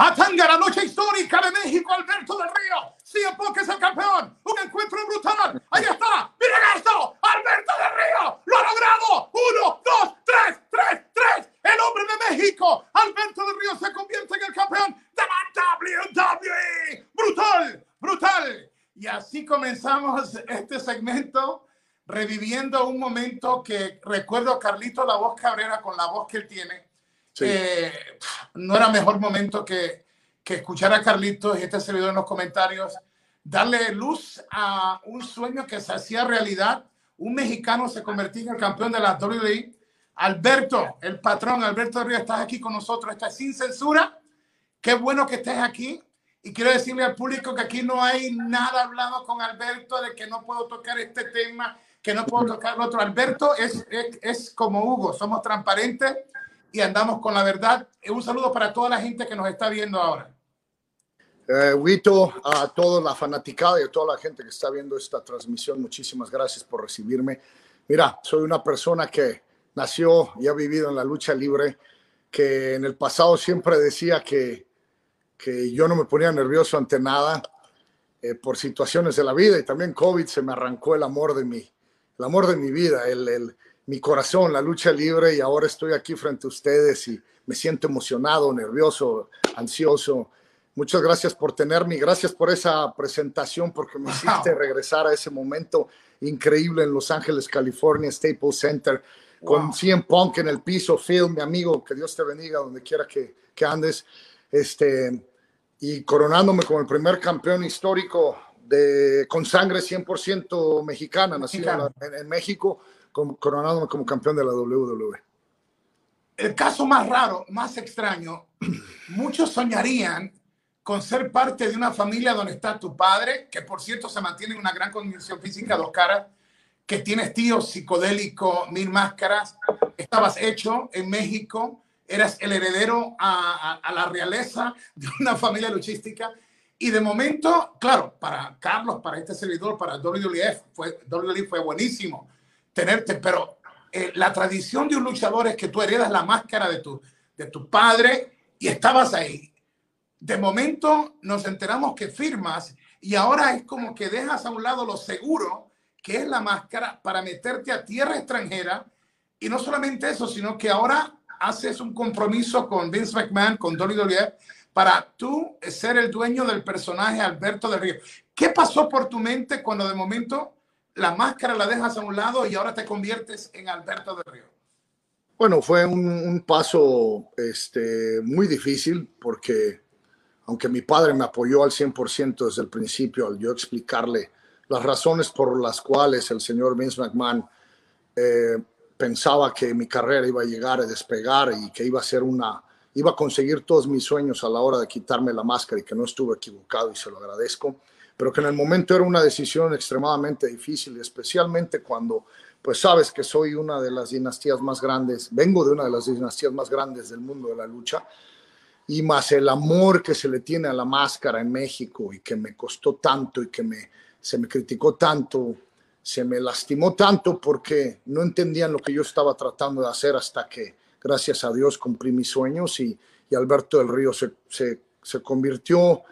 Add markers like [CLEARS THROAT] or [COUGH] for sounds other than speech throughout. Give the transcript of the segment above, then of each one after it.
Atanga, la noche histórica de México, Alberto del Río. CM Punk es el campeón. Un encuentro brutal. Ahí está. Miren esto. Alberto del Río lo ha logrado. Uno, dos, tres, tres, tres. El hombre de México, Alberto del Río, se convierte en el campeón de la WWE. Brutal, brutal. Y así comenzamos este segmento reviviendo un momento que recuerdo a Carlito La Voz Cabrera con la voz que él tiene. Eh, no era mejor momento que, que escuchar a Carlitos y este servidor en los comentarios, darle luz a un sueño que se hacía realidad. Un mexicano se convertía en el campeón de la WWE. Alberto, el patrón, Alberto Río, estás aquí con nosotros, estás sin censura. Qué bueno que estés aquí. Y quiero decirle al público que aquí no hay nada hablado con Alberto de que no puedo tocar este tema, que no puedo tocar el otro. Alberto es, es, como Hugo, somos transparentes y andamos con la verdad. Un saludo para toda la gente que nos está viendo ahora. Eh, Wito, a toda la fanaticada y a toda la gente que está viendo esta transmisión, muchísimas gracias por recibirme. Mira, soy una persona que nació y ha vivido en la lucha libre, que en el pasado siempre decía que, que yo no me ponía nervioso ante nada eh, por situaciones de la vida y también COVID se me arrancó el amor de mi, el amor de mi vida, el, el, mi corazón, la lucha libre y ahora estoy aquí frente a ustedes y me siento emocionado, nervioso, ansioso. Muchas gracias por tenerme y gracias por esa presentación porque me hiciste regresar a ese momento increíble en Los Ángeles, California, Staples Center, con CM Punk en el piso, Phil, mi amigo, que Dios te bendiga donde quiera que, que andes, este, y coronándome como el primer campeón histórico de, con sangre 100% mexicana, nacido en, en, México, coronándome como campeón de la WWE. El caso más raro, más extraño, [CLEARS THROAT] muchos soñarían con ser parte de una familia donde está tu padre, que por cierto se mantiene en una gran condición física, dos caras, que tienes tío psicodélico, mil máscaras, estabas hecho en México, eras el heredero a, la realeza de una familia luchística. Y de momento, claro, para Carlos, para este servidor, para WWF, fue, WWF fue buenísimo tenerte, pero eh, la tradición de un luchador es que tú heredas la máscara de tu, de tu padre y estabas ahí. De momento nos enteramos que firmas y ahora es como que dejas a un lado lo seguro que es la máscara para meterte a tierra extranjera y no solamente eso, sino que ahora haces un compromiso con Vince McMahon, con WWE, para tú ser el dueño del personaje Alberto de Río. ¿Qué pasó por tu mente cuando de momento la máscara la dejas a un lado y ahora te conviertes en Alberto de Río? Bueno, fue un, paso este, muy difícil porque aunque mi padre me apoyó al 100% desde el principio al yo explicarle las razones por las cuales el señor Vince McMahon eh, pensaba que mi carrera iba a llegar a despegar y que iba a ser una, iba a conseguir todos mis sueños a la hora de quitarme la máscara y que no estuve equivocado y se lo agradezco pero que en el momento era una decisión extremadamente difícil, especialmente cuando, pues sabes que soy una de las dinastías más grandes, vengo de una de las dinastías más grandes del mundo de la lucha, y más el amor que se le tiene a la máscara en México y que me costó tanto y que me, se me criticó tanto, se me lastimó tanto porque no entendían lo que yo estaba tratando de hacer hasta que, gracias a Dios, cumplí mis sueños y, y Alberto del Río se, se, se convirtió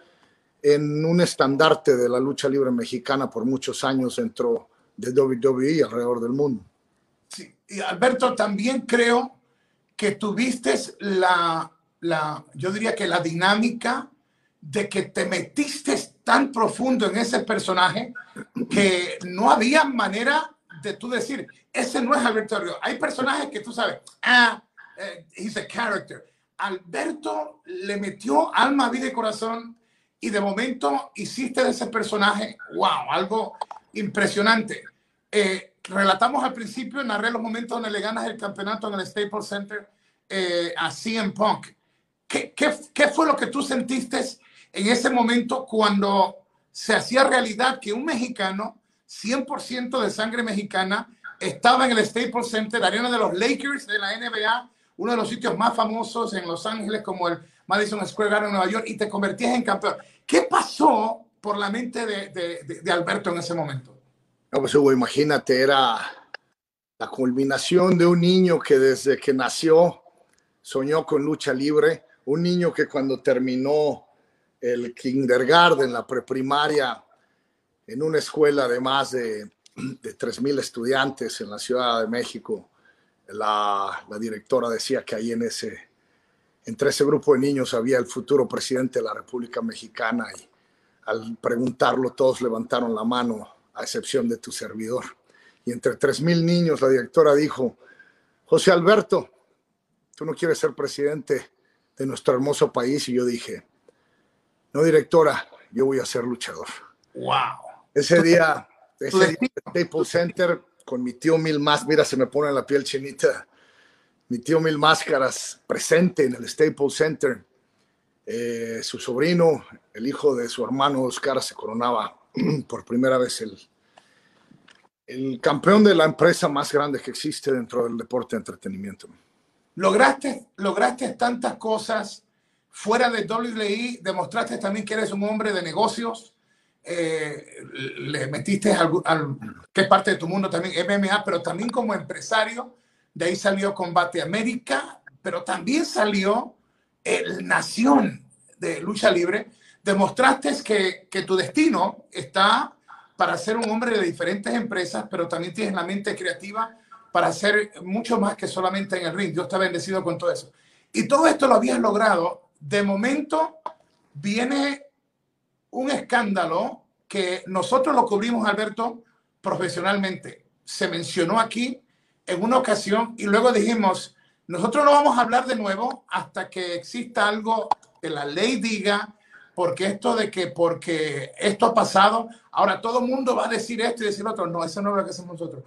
en un estandarte de la lucha libre mexicana por muchos años dentro de WWE alrededor del mundo. Sí, y Alberto, también creo que tuviste la, la, yo diría que la dinámica de que te metiste tan profundo en ese personaje que no había manera de tú decir, ese no es Alberto Río. Hay personajes que tú sabes, ah, eh, he's a character. Alberto le metió alma, vida y corazón y de momento hiciste de ese personaje, wow, algo impresionante. Eh, relatamos al principio, narré los momentos donde le ganas el campeonato en el Staples Center eh, a CM Punk. ¿Qué, ¿Qué, qué, fue lo que tú sentiste en ese momento cuando se hacía realidad que un mexicano, 100% de sangre mexicana, estaba en el Staples Center, arena de los Lakers de la NBA, uno de los sitios más famosos en Los Ángeles como el Madison Square Garden en Nueva York y te convertías en campeón. ¿Qué pasó por la mente de, de, Alberto en ese momento? No, pues Hugo, imagínate, era la culminación de un niño que desde que nació soñó con lucha libre, un niño que cuando terminó el kindergarten, la preprimaria, en una escuela de más de, de 3.000 estudiantes en la Ciudad de México, la, la, directora decía que ahí en ese, entre ese grupo de niños había el futuro presidente de la República Mexicana y al preguntarlo todos levantaron la mano, a excepción de tu servidor. Y entre 3.000 niños la directora dijo, José Alberto, tú no quieres ser presidente de nuestro hermoso país. Y yo dije, no, directora, yo voy a ser luchador. Wow. Ese día, [LAUGHS] ese día Staples Center con mi tío Mil Más, mira, se me pone la piel chinita. Mi tío Mil Máscaras presente en el Staples Center. Eh, su sobrino, el hijo de su hermano Oscar, se coronaba [CLEARS THROAT] por primera vez el, el campeón de la empresa más grande que existe dentro del deporte de entretenimiento. Lograste, lograste tantas cosas fuera de WWE, demostraste también que eres un hombre de negocios, eh, le metiste al, al, que parte de tu mundo también, MMA, pero también como empresario, de ahí salió Combate América, pero también salió el Nación de Lucha Libre. Demostraste que, que tu destino está para ser un hombre de diferentes empresas, pero también tienes la mente creativa para hacer mucho más que solamente en el ring. Dios está bendecido con todo eso. Y todo esto lo habías logrado. De momento viene un escándalo que nosotros lo cubrimos, Alberto, profesionalmente. Se mencionó aquí en una ocasión y luego dijimos, nosotros no vamos a hablar de nuevo hasta que exista algo que la ley diga, porque esto de que porque esto ha pasado, ahora todo el mundo va a decir esto y decir lo otro. No, eso no es lo que hacemos nosotros.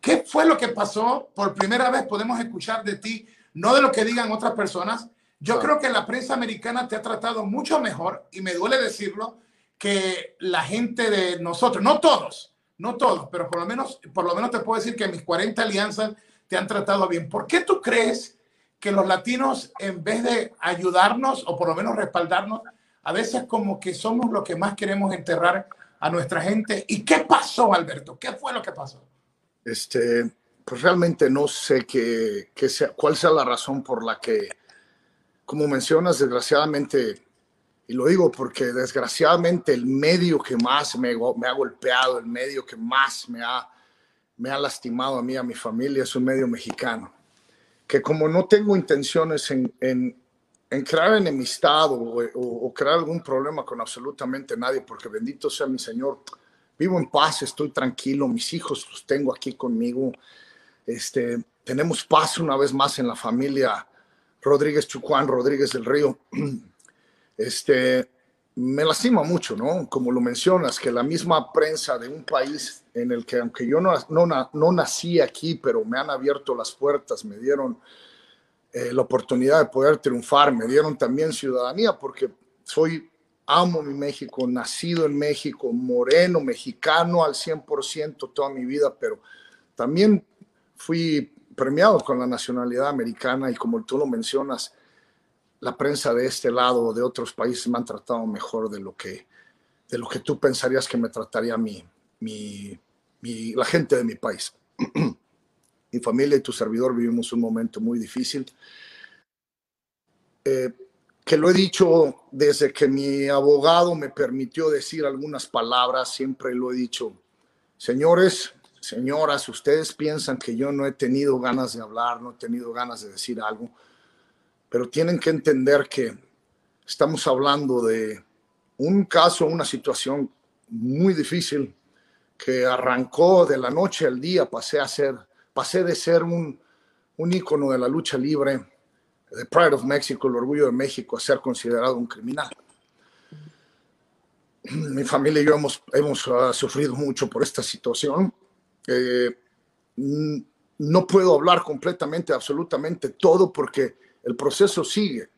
¿Qué fue lo que pasó? Por primera vez podemos escuchar de ti, no de lo que digan otras personas. Yo creo que la prensa americana te ha tratado mucho mejor, y me duele decirlo, que la gente de nosotros, no todos, no todos, pero por lo menos, por lo menos te puedo decir que mis 40 alianzas te han tratado bien. ¿Por qué tú crees que los latinos, en vez de ayudarnos o por lo menos respaldarnos, a veces como que somos los que más queremos enterrar a nuestra gente. ¿Y qué pasó, Alberto? ¿Qué fue lo que pasó? Este, pues realmente no sé qué, qué sea, cuál sea la razón por la que, como mencionas, desgraciadamente, y lo digo porque desgraciadamente el medio que más me, me ha golpeado, el medio que más me ha, me ha lastimado a mí, a mi familia, es un medio mexicano. Que como no tengo intenciones en, en en crear enemistad o, o, crear algún problema con absolutamente nadie, porque bendito sea mi Señor, vivo en paz, estoy tranquilo, mis hijos los tengo aquí conmigo, este, tenemos paz una vez más en la familia Rodríguez Chucuán, Rodríguez del Río. [CLEARS THROAT] Este, me lastima mucho, ¿no? Como lo mencionas, que la misma prensa de un país en el que, aunque yo no, no, no nací aquí, pero me han abierto las puertas, me dieron eh, la oportunidad de poder triunfar, me dieron también ciudadanía porque soy, amo mi México, nacido en México, moreno, mexicano al 100% toda mi vida, pero también fui premiado con la nacionalidad americana y como tú lo mencionas, la prensa de este lado o de otros países me han tratado mejor de lo que, de lo que tú pensarías que me trataría mi, mi, mi la gente de mi país. [CLEARS THROAT] mi familia y tu servidor vivimos un momento muy difícil. Eh, que lo he dicho desde que mi abogado me permitió decir algunas palabras, siempre lo he dicho, señores, señoras, ustedes piensan que yo no he tenido ganas de hablar, no he tenido ganas de decir algo, pero tienen que entender que estamos hablando de un caso, una situación muy difícil que arrancó de la noche al día, pasé a ser pasé de ser un, un ícono de la lucha libre, de Pride of Mexico, el orgullo de México, a ser considerado un criminal. Mi familia y yo hemos, hemos uh, sufrido mucho por esta situación. Eh, no puedo hablar completamente, absolutamente todo, porque el proceso sigue.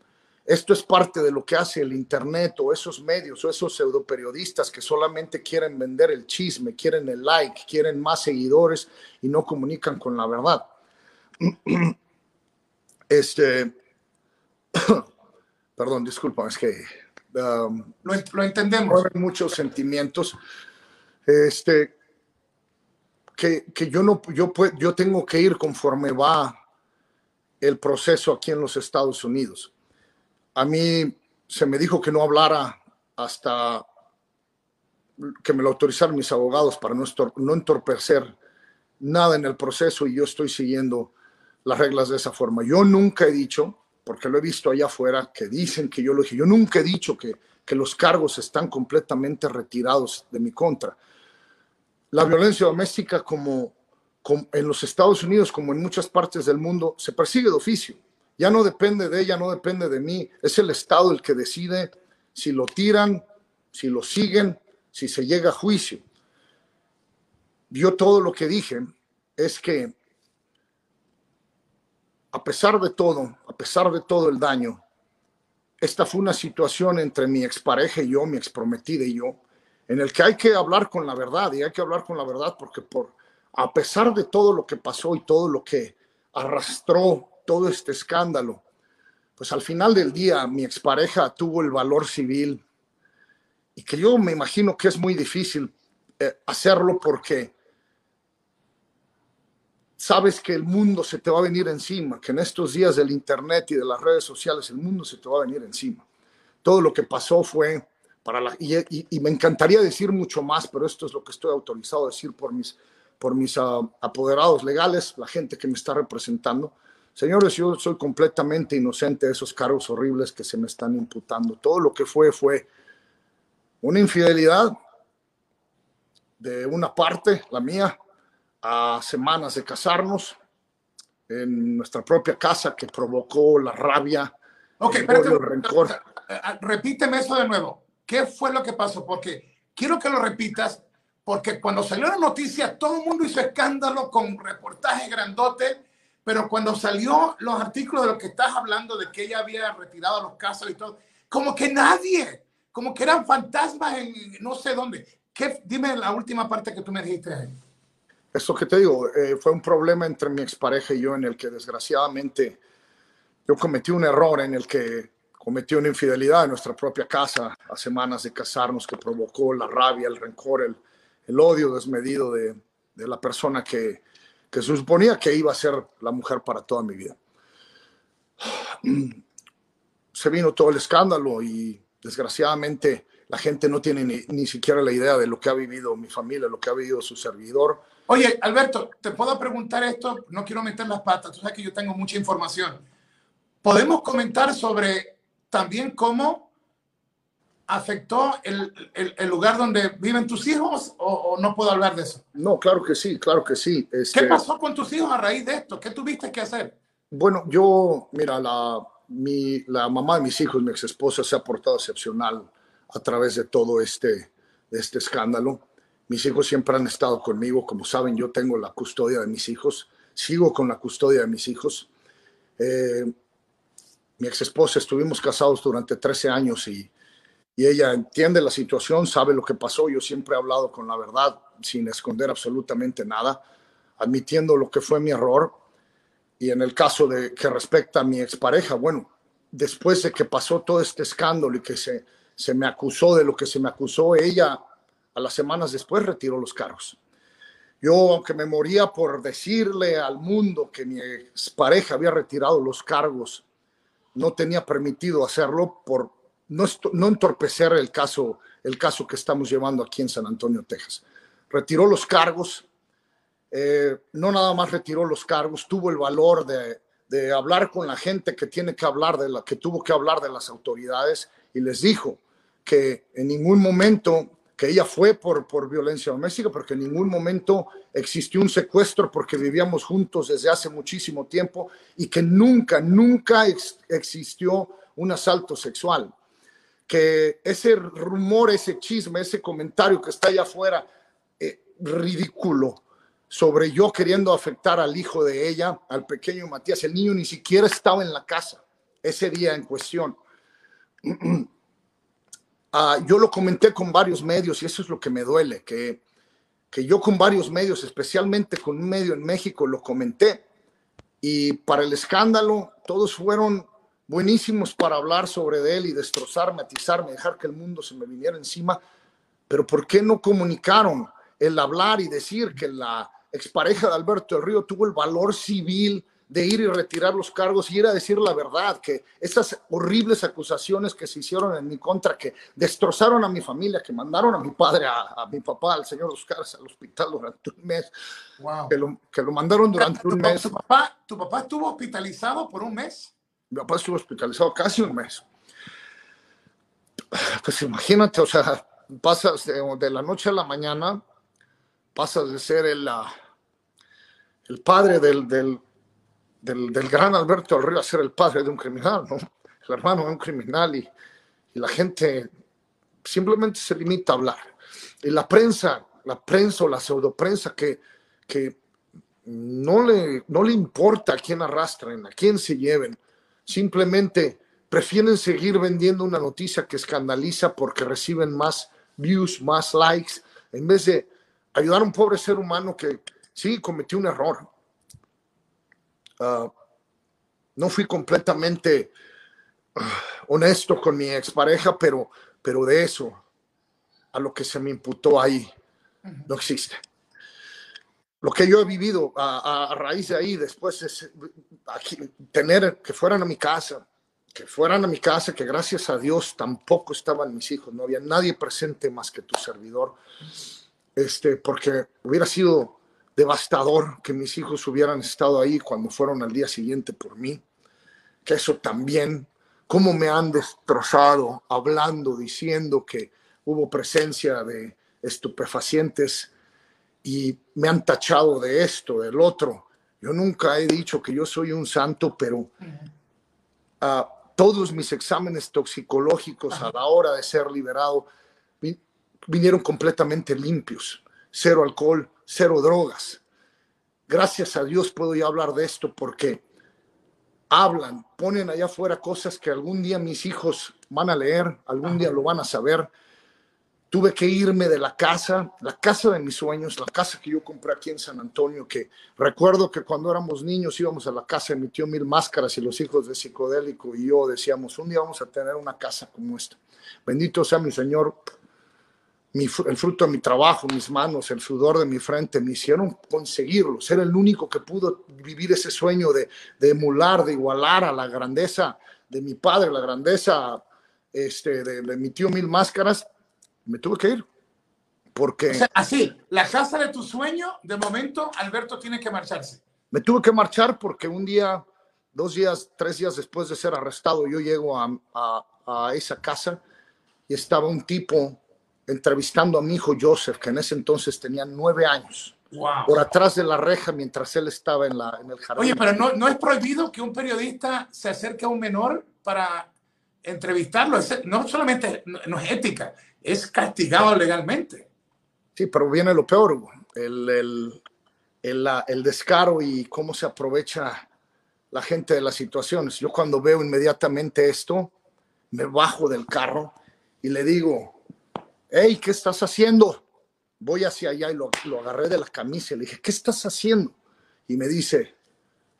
Esto es parte de lo que hace el Internet o esos medios o esos pseudoperiodistas que solamente quieren vender el chisme, quieren el like, quieren más seguidores y no comunican con la verdad. [CLEARS THROAT] Este, [CLEARS THROAT] perdón, disculpa, es que um, lo, entendemos. Hay muchos sentimientos. Este, que, que yo no, yo, yo tengo que ir conforme va el proceso aquí en los Estados Unidos a mí se me dijo que no hablara hasta que me lo autorizaron mis abogados para no, entorpecer nada en el proceso y yo estoy siguiendo las reglas de esa forma. Yo nunca he dicho, porque lo he visto allá afuera, que dicen que yo lo dije, yo nunca he dicho que, los cargos están completamente retirados de mi contra. La violencia doméstica, como en los Estados Unidos, como en muchas partes del mundo, se persigue de oficio. Ya no depende de ella, no depende de mí. Es el Estado el que decide si lo tiran, si lo siguen, si se llega a juicio. Yo todo lo que dije es que a pesar de todo, a pesar de todo el daño, esta fue una situación entre mi expareja y yo, mi exprometida y yo, en el que hay que hablar con la verdad y hay que hablar con la verdad porque por a pesar de todo lo que pasó y todo lo que arrastró todo este escándalo, pues al final del día mi expareja tuvo el valor civil y que yo me imagino que es muy difícil eh, hacerlo porque sabes que el mundo se te va a venir encima, que en estos días del Internet y de las redes sociales el mundo se te va a venir encima. Todo lo que pasó fue para la... Y, me encantaría decir mucho más, pero esto es lo que estoy autorizado a decir por mis, por mis ah, apoderados legales, la gente que me está representando. Señores, yo soy completamente inocente de esos cargos horribles que se me están imputando. Todo lo que fue fue una infidelidad de una parte, la mía, a semanas de casarnos en nuestra propia casa que provocó la rabia, okay, el, el rencor. Eh, eh, repíteme eso de nuevo. ¿Qué fue lo que pasó? Porque quiero que lo repitas, porque cuando salió la noticia todo el mundo hizo escándalo con reportajes grandotes, pero cuando salió los artículos de lo que estás hablando, de que ella había retirado los casos y todo, como que nadie como que eran fantasmas en no sé dónde. ¿Qué, dime la última parte que tú me dijiste ahí. Eso que te digo, eh, fue un problema entre mi expareja y yo en el que desgraciadamente yo cometí un error en el que cometí una infidelidad en nuestra propia casa a semanas de casarnos que provocó la rabia, el rencor, el, el odio desmedido de, de, la persona que, que se suponía que iba a ser la mujer para toda mi vida. [CLEARS THROAT] Se vino todo el escándalo y desgraciadamente la gente no tiene ni, siquiera la idea de lo que ha vivido mi familia, lo que ha vivido su servidor. Oye, Alberto, te puedo preguntar esto, no quiero meter las patas, tú sabes que yo tengo mucha información. ¿Podemos comentar sobre también cómo afectó el, el, lugar donde viven tus hijos o, no puedo hablar de eso? No, claro que sí, claro que sí. ¿Qué este pasó con tus hijos a raíz de esto? ¿Qué tuviste que hacer? Bueno, yo, mira, la, mi, la mamá de mis hijos, mi ex esposa, se ha portado excepcional a través de todo este, este escándalo. Mis hijos siempre han estado conmigo. Como saben, yo tengo la custodia de mis hijos. Sigo con la custodia de mis hijos. Eh, mi ex esposa, estuvimos casados durante 13 años y, y ella entiende la situación, sabe lo que pasó. Yo siempre he hablado con la verdad, sin esconder absolutamente nada, admitiendo lo que fue mi error y en el caso de que respecta a mi expareja, bueno, después de que pasó todo este escándalo y que se, se me acusó de lo que se me acusó, ella a las semanas después retiró los cargos. Yo, aunque me moría por decirle al mundo que mi expareja había retirado los cargos, no tenía permitido hacerlo por no, entorpecer el caso, el caso que estamos llevando aquí en San Antonio, Texas. Retiró los cargos, eh, no nada más retiró los cargos, tuvo el valor de, de, hablar con la gente que tiene que hablar de la que tuvo que hablar de las autoridades y les dijo que en ningún momento que ella fue por, por violencia doméstica, porque en ningún momento existió un secuestro porque vivíamos juntos desde hace muchísimo tiempo y que nunca, nunca existió un asalto sexual. Que ese rumor, ese chisme, ese comentario que está allá afuera, eh, ridículo, sobre yo queriendo afectar al hijo de ella, al pequeño Matías. El niño ni siquiera estaba en la casa ese día en cuestión. [CLEARS THROAT] Ah, yo lo comenté con varios medios y eso es lo que me duele, que, que yo con varios medios, especialmente con un medio en México, lo comenté. Y para el escándalo, todos fueron buenísimos para hablar sobre él y destrozarme, atizarme, dejar que el mundo se me viniera encima. Pero ¿por qué no comunicaron el hablar y decir que la expareja de Alberto del Río tuvo el valor civil de ir y retirar los cargos y ir a decir la verdad, que esas horribles acusaciones que se hicieron en mi contra, que destrozaron a mi familia, que mandaron a mi padre, a, mi papá, al señor Oscar, al hospital durante un mes, que, lo, que, lo, mandaron durante un mes. ¿Tu papá, ¿Tu papá estuvo hospitalizado por un mes? Mi papá estuvo hospitalizado casi un mes. Pues imagínate, o sea, pasas de, la noche a la mañana, pasas de ser el, el padre del, del, del, gran Alberto del Río a ser el padre de un criminal, ¿no? El hermano de un criminal y, y la gente simplemente se limita a hablar. Y la prensa, la prensa o la pseudoprensa que, que no, le, no le importa a quién arrastren, a quién se lleven, simplemente prefieren seguir vendiendo una noticia que escandaliza porque reciben más views, más likes, en vez de ayudar a un pobre ser humano que sí cometió un error. Ah, no fui completamente ah, honesto con mi expareja, pero, pero de eso a lo que se me imputó ahí no existe. Lo que yo he vivido a, raíz de ahí, después es tener que fueran a mi casa, que fueran a mi casa, que gracias a Dios tampoco estaban mis hijos, no había nadie presente más que tu servidor, este, porque hubiera sido devastador que mis hijos hubieran estado ahí cuando fueron al día siguiente por mí, que eso también, cómo me han destrozado hablando, diciendo que hubo presencia de estupefacientes y me han tachado de esto, del otro. Yo nunca he dicho que yo soy un santo, pero todos mis exámenes toxicológicos a la hora de ser liberado vinieron completamente limpios. Cero alcohol, cero drogas. Gracias a Dios puedo ya hablar de esto porque hablan, ponen allá afuera cosas que algún día mis hijos van a leer, algún día lo van a saber tuve que irme de la casa, la casa de mis sueños, la casa que yo compré aquí en San Antonio, que recuerdo que cuando éramos niños íbamos a la casa de mi tío Mil Máscaras y los hijos de Psicodélico y yo decíamos, un día vamos a tener una casa como esta. Bendito sea mi Señor, el fruto de mi trabajo, mis manos, el sudor de mi frente, me hicieron conseguirlo, ser el único que pudo vivir ese sueño de, emular, de igualar a la grandeza de mi padre, la grandeza este, de, de mi tío Mil Máscaras me tuve que ir. Porque. así, la casa de tu sueño, de momento, Alberto tiene que marcharse. Me tuve que marchar porque un día, dos días, tres días después de ser arrestado, yo llego a, a, esa casa y estaba un tipo entrevistando a mi hijo Joseph, que en ese entonces tenía nueve años. Por atrás de la reja mientras él estaba en, la, en el jardín. Oye, pero no, no es prohibido que un periodista se acerque a un menor para entrevistarlo. No solamente no es ética, es castigado legalmente. Sí, pero viene lo peor, el, el, el, descaro y cómo se aprovecha la gente de las situaciones. Yo cuando veo inmediatamente esto, me bajo del carro y le digo, hey, ¿qué estás haciendo? Voy hacia allá y lo, lo agarré de la camisa y le dije, ¿qué estás haciendo? Y me dice,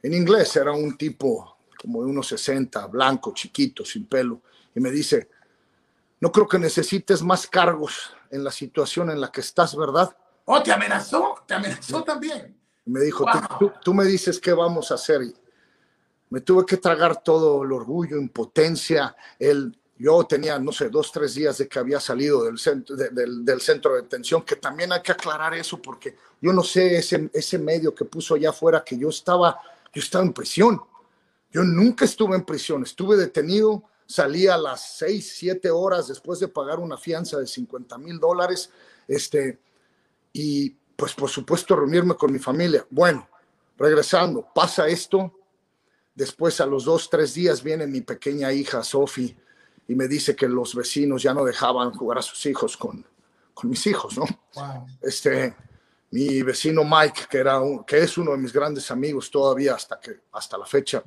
en inglés era un tipo como de unos 60, blanco, chiquito, sin pelo, y me dice, no creo que necesites más cargos en la situación en la que estás, ¿verdad? Oh, te amenazó, te amenazó también. Me dijo, tú, me dices qué vamos a hacer. me tuve que tragar todo el orgullo, impotencia. El, yo tenía, no sé, dos, tres días de que había salido del centro, del, centro de detención, que también hay que aclarar eso, porque yo no sé ese, ese medio que puso allá afuera que yo estaba, yo estaba en prisión. Yo nunca estuve en prisión, estuve detenido salía a las seis, siete horas después de pagar una fianza de 50 mil dólares, este, y pues por supuesto reunirme con mi familia. Bueno, regresando, pasa esto, después a los dos, tres días viene mi pequeña hija Sophie y me dice que los vecinos ya no dejaban jugar a sus hijos con, con mis hijos, ¿no? Este, mi vecino Mike, que, era que es uno de mis grandes amigos todavía hasta, que, hasta la fecha,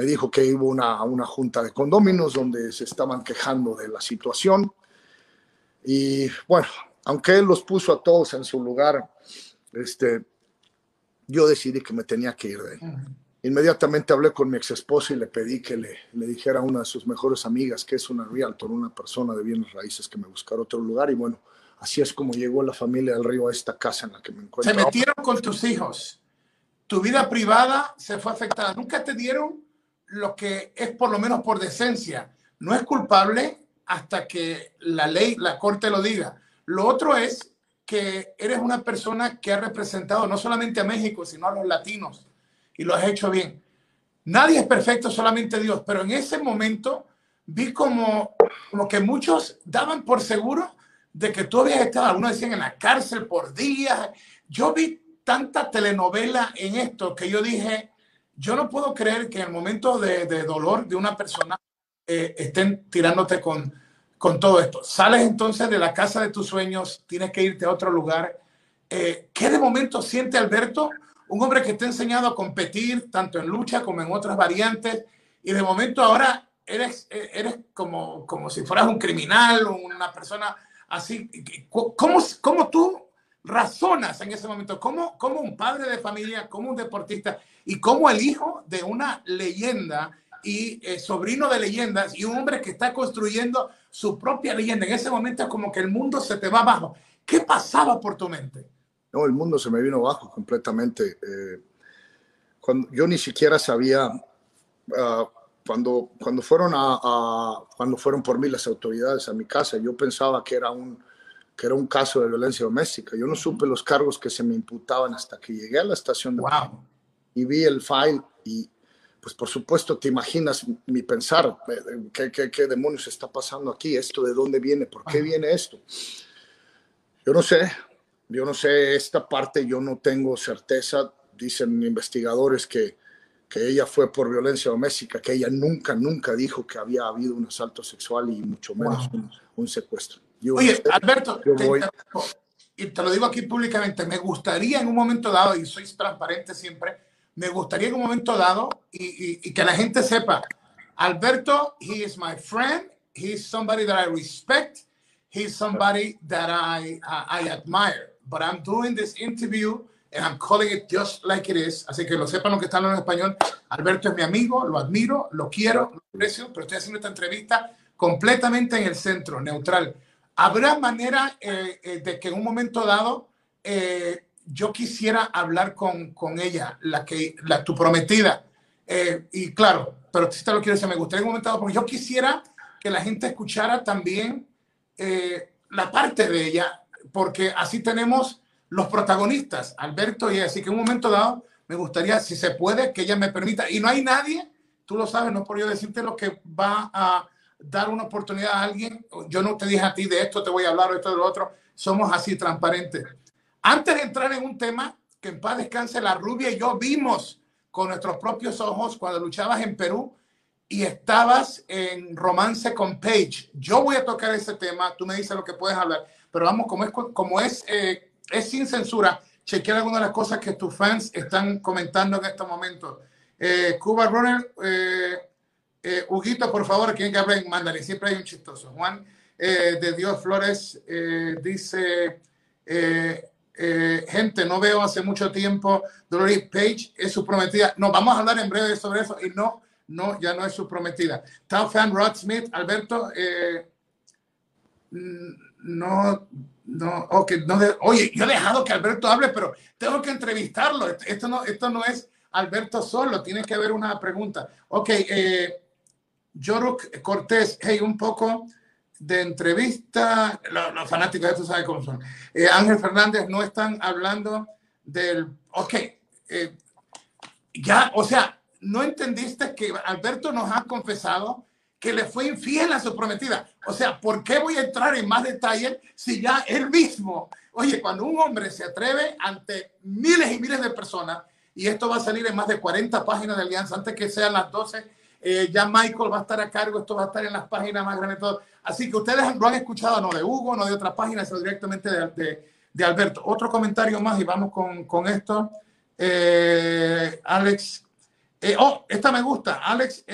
me dijo que hubo una, una junta de condóminos donde se estaban quejando de la situación. Y bueno, aunque él los puso a todos en su lugar, este, yo decidí que me tenía que ir de él. Inmediatamente hablé con mi ex esposa y le pedí que le, le, dijera a una de sus mejores amigas, que es una realtor, una persona de bienes raíces, que me buscara otro lugar. Y bueno, así es como llegó la familia del río a esta casa en la que me encuentro. Se metieron con tus hijos tu vida privada se fue afectada. Nunca te dieron lo que es por lo menos por decencia. No es culpable hasta que la ley, la corte lo diga. Lo otro es que eres una persona que ha representado no solamente a México, sino a los latinos y lo has hecho bien. Nadie es perfecto, solamente Dios, pero en ese momento vi como, como que muchos daban por seguro de que tú habías estado, algunos decían en la cárcel por días. Yo vi tanta telenovela en esto que yo dije, yo no puedo creer que en el momento de, dolor de una persona eh, estén tirándote con, con todo esto. Sales entonces de la casa de tus sueños, tienes que irte a otro lugar. Eh, ¿Qué de momento siente Alberto? Un hombre que te ha enseñado a competir tanto en lucha como en otras variantes y de momento ahora eres, eres como, como si fueras un criminal o una persona así. ¿Cómo, cómo tú razonas en ese momento? ¿Cómo, ¿Cómo un padre de familia, como un deportista y como el hijo de una leyenda y eh, sobrino de leyendas y un hombre que está construyendo su propia leyenda? En ese momento como que el mundo se te va abajo. ¿Qué pasaba por tu mente? No, el mundo se me vino abajo completamente. Eh, cuando, yo ni siquiera sabía uh, cuando, cuando, fueron a, cuando fueron por mí las autoridades a mi casa, yo pensaba que era, un, que era un caso de violencia doméstica. Yo no supe los cargos que se me imputaban hasta que llegué a la estación de wow. y vi el file y pues por supuesto te imaginas mi pensar, eh, ¿qué, qué, qué demonios está pasando aquí? ¿Esto de dónde viene? ¿Por qué viene esto? Yo no sé, yo no sé, esta parte yo no tengo certeza. Dicen investigadores que que ella fue por violencia doméstica, que ella nunca, nunca dijo que había habido un asalto sexual y mucho menos un, secuestro. Oye, Alberto, y te lo digo aquí públicamente, me gustaría en un momento dado, y soy transparente siempre, me gustaría en un momento dado y, y, que la gente sepa, Alberto, he is my friend, he is somebody that I respect, he is somebody that I, I admire, but I'm doing this interview and I'm calling it just like it is. Así que lo sepan los que están en español. Alberto es mi amigo, lo admiro, lo quiero, lo aprecio, pero estoy haciendo esta entrevista completamente en el centro, neutral. ¿Habrá manera eh, eh, de que en un momento dado eh, yo quisiera hablar con, con ella, la que, la, tu prometida? y claro, pero si te lo quiero decir, me gustaría en un momento dado, porque yo quisiera que la gente escuchara también la parte de ella, porque así tenemos los protagonistas, Alberto y así que en un momento dado me gustaría, si se puede, que ella me permita, y no hay nadie, tú lo sabes, no por yo decirte lo que va a dar una oportunidad a alguien, yo no te dije a ti de esto, te voy a hablar, esto, de lo otro, somos así transparentes. Antes de entrar en un tema, que en paz descanse la rubia y yo vimos con nuestros propios ojos cuando luchabas en Perú y estabas en romance con Paige. Yo voy a tocar ese tema, tú me dices lo que puedes hablar, pero vamos, como es, como es eh, es sin censura. Chequear algunas de las cosas que tus fans están comentando en estos momentos. Eh, Cuba Runner, eh, eh, Huguito, por favor, quien que hable en mandarín, siempre hay un chistoso. Juan de Dios Flores dice, gente, no veo hace mucho tiempo, Dolores Page es su prometida. No, vamos a hablar en breve sobre eso y no, no, ya no es su prometida. Tal fan Rod Smith, Alberto, no, no, okay, no oye, yo he dejado que Alberto hable, pero tengo que entrevistarlo. Esto no, esto no es Alberto solo, tiene que haber una pregunta. Ok, eh, Yoruk Cortés, hey, un poco de entrevista, los, fanáticos de esto saben cómo son. Eh, Ángel Fernández no están hablando del, ok, eh, ya, o sea, no entendiste que Alberto nos ha confesado que le fue infiel a su prometida. O sea, ¿por qué voy a entrar en más detalle si ya él mismo, oye, cuando un hombre se atreve ante miles y miles de personas, y esto va a salir en más de 40 páginas de Alianza antes que sean las 12, eh, ya Michael va a estar a cargo, esto va a estar en las páginas más grandes, todo. Así que ustedes lo han escuchado no de Hugo, no de otra página, sino directamente de, de, Alberto. Otro comentario más y vamos con, con esto. Eh, Alex, eh, oh, esta me gusta, Alex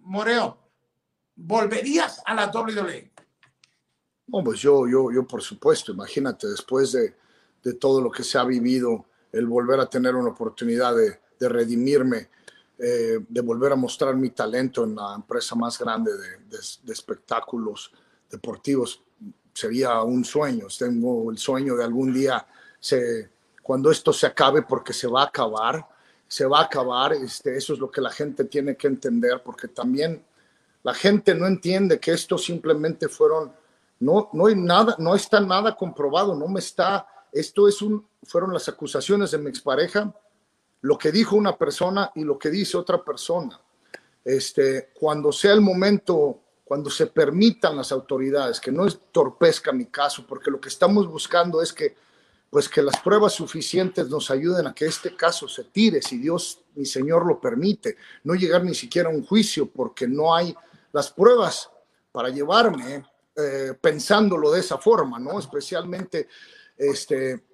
Moreo. ¿volverías a la WWE? No, pues yo, yo, yo por supuesto, imagínate, después de, de todo lo que se ha vivido, el volver a tener una oportunidad de, de redimirme, eh, de volver a mostrar mi talento en la empresa más grande de, espectáculos deportivos, sería un sueño. Tengo el sueño de algún día, cuando esto se acabe, porque se va a acabar, se va a acabar. Este, eso es lo que la gente tiene que entender, porque también la gente no entiende que esto simplemente fueron, no, no hay nada, no está nada comprobado, no me está, esto es un, fueron las acusaciones de mi expareja, lo que dijo una persona y lo que dice otra persona. Este, cuando sea el momento, cuando se permitan las autoridades, que no torpezca mi caso, porque lo que estamos buscando es que pues que las pruebas suficientes nos ayuden a que este caso se tire, si Dios, mi Señor, lo permite, no llegar ni siquiera a un juicio, porque no hay las pruebas para llevarme eh, pensándolo de esa forma, ¿no? Especialmente este,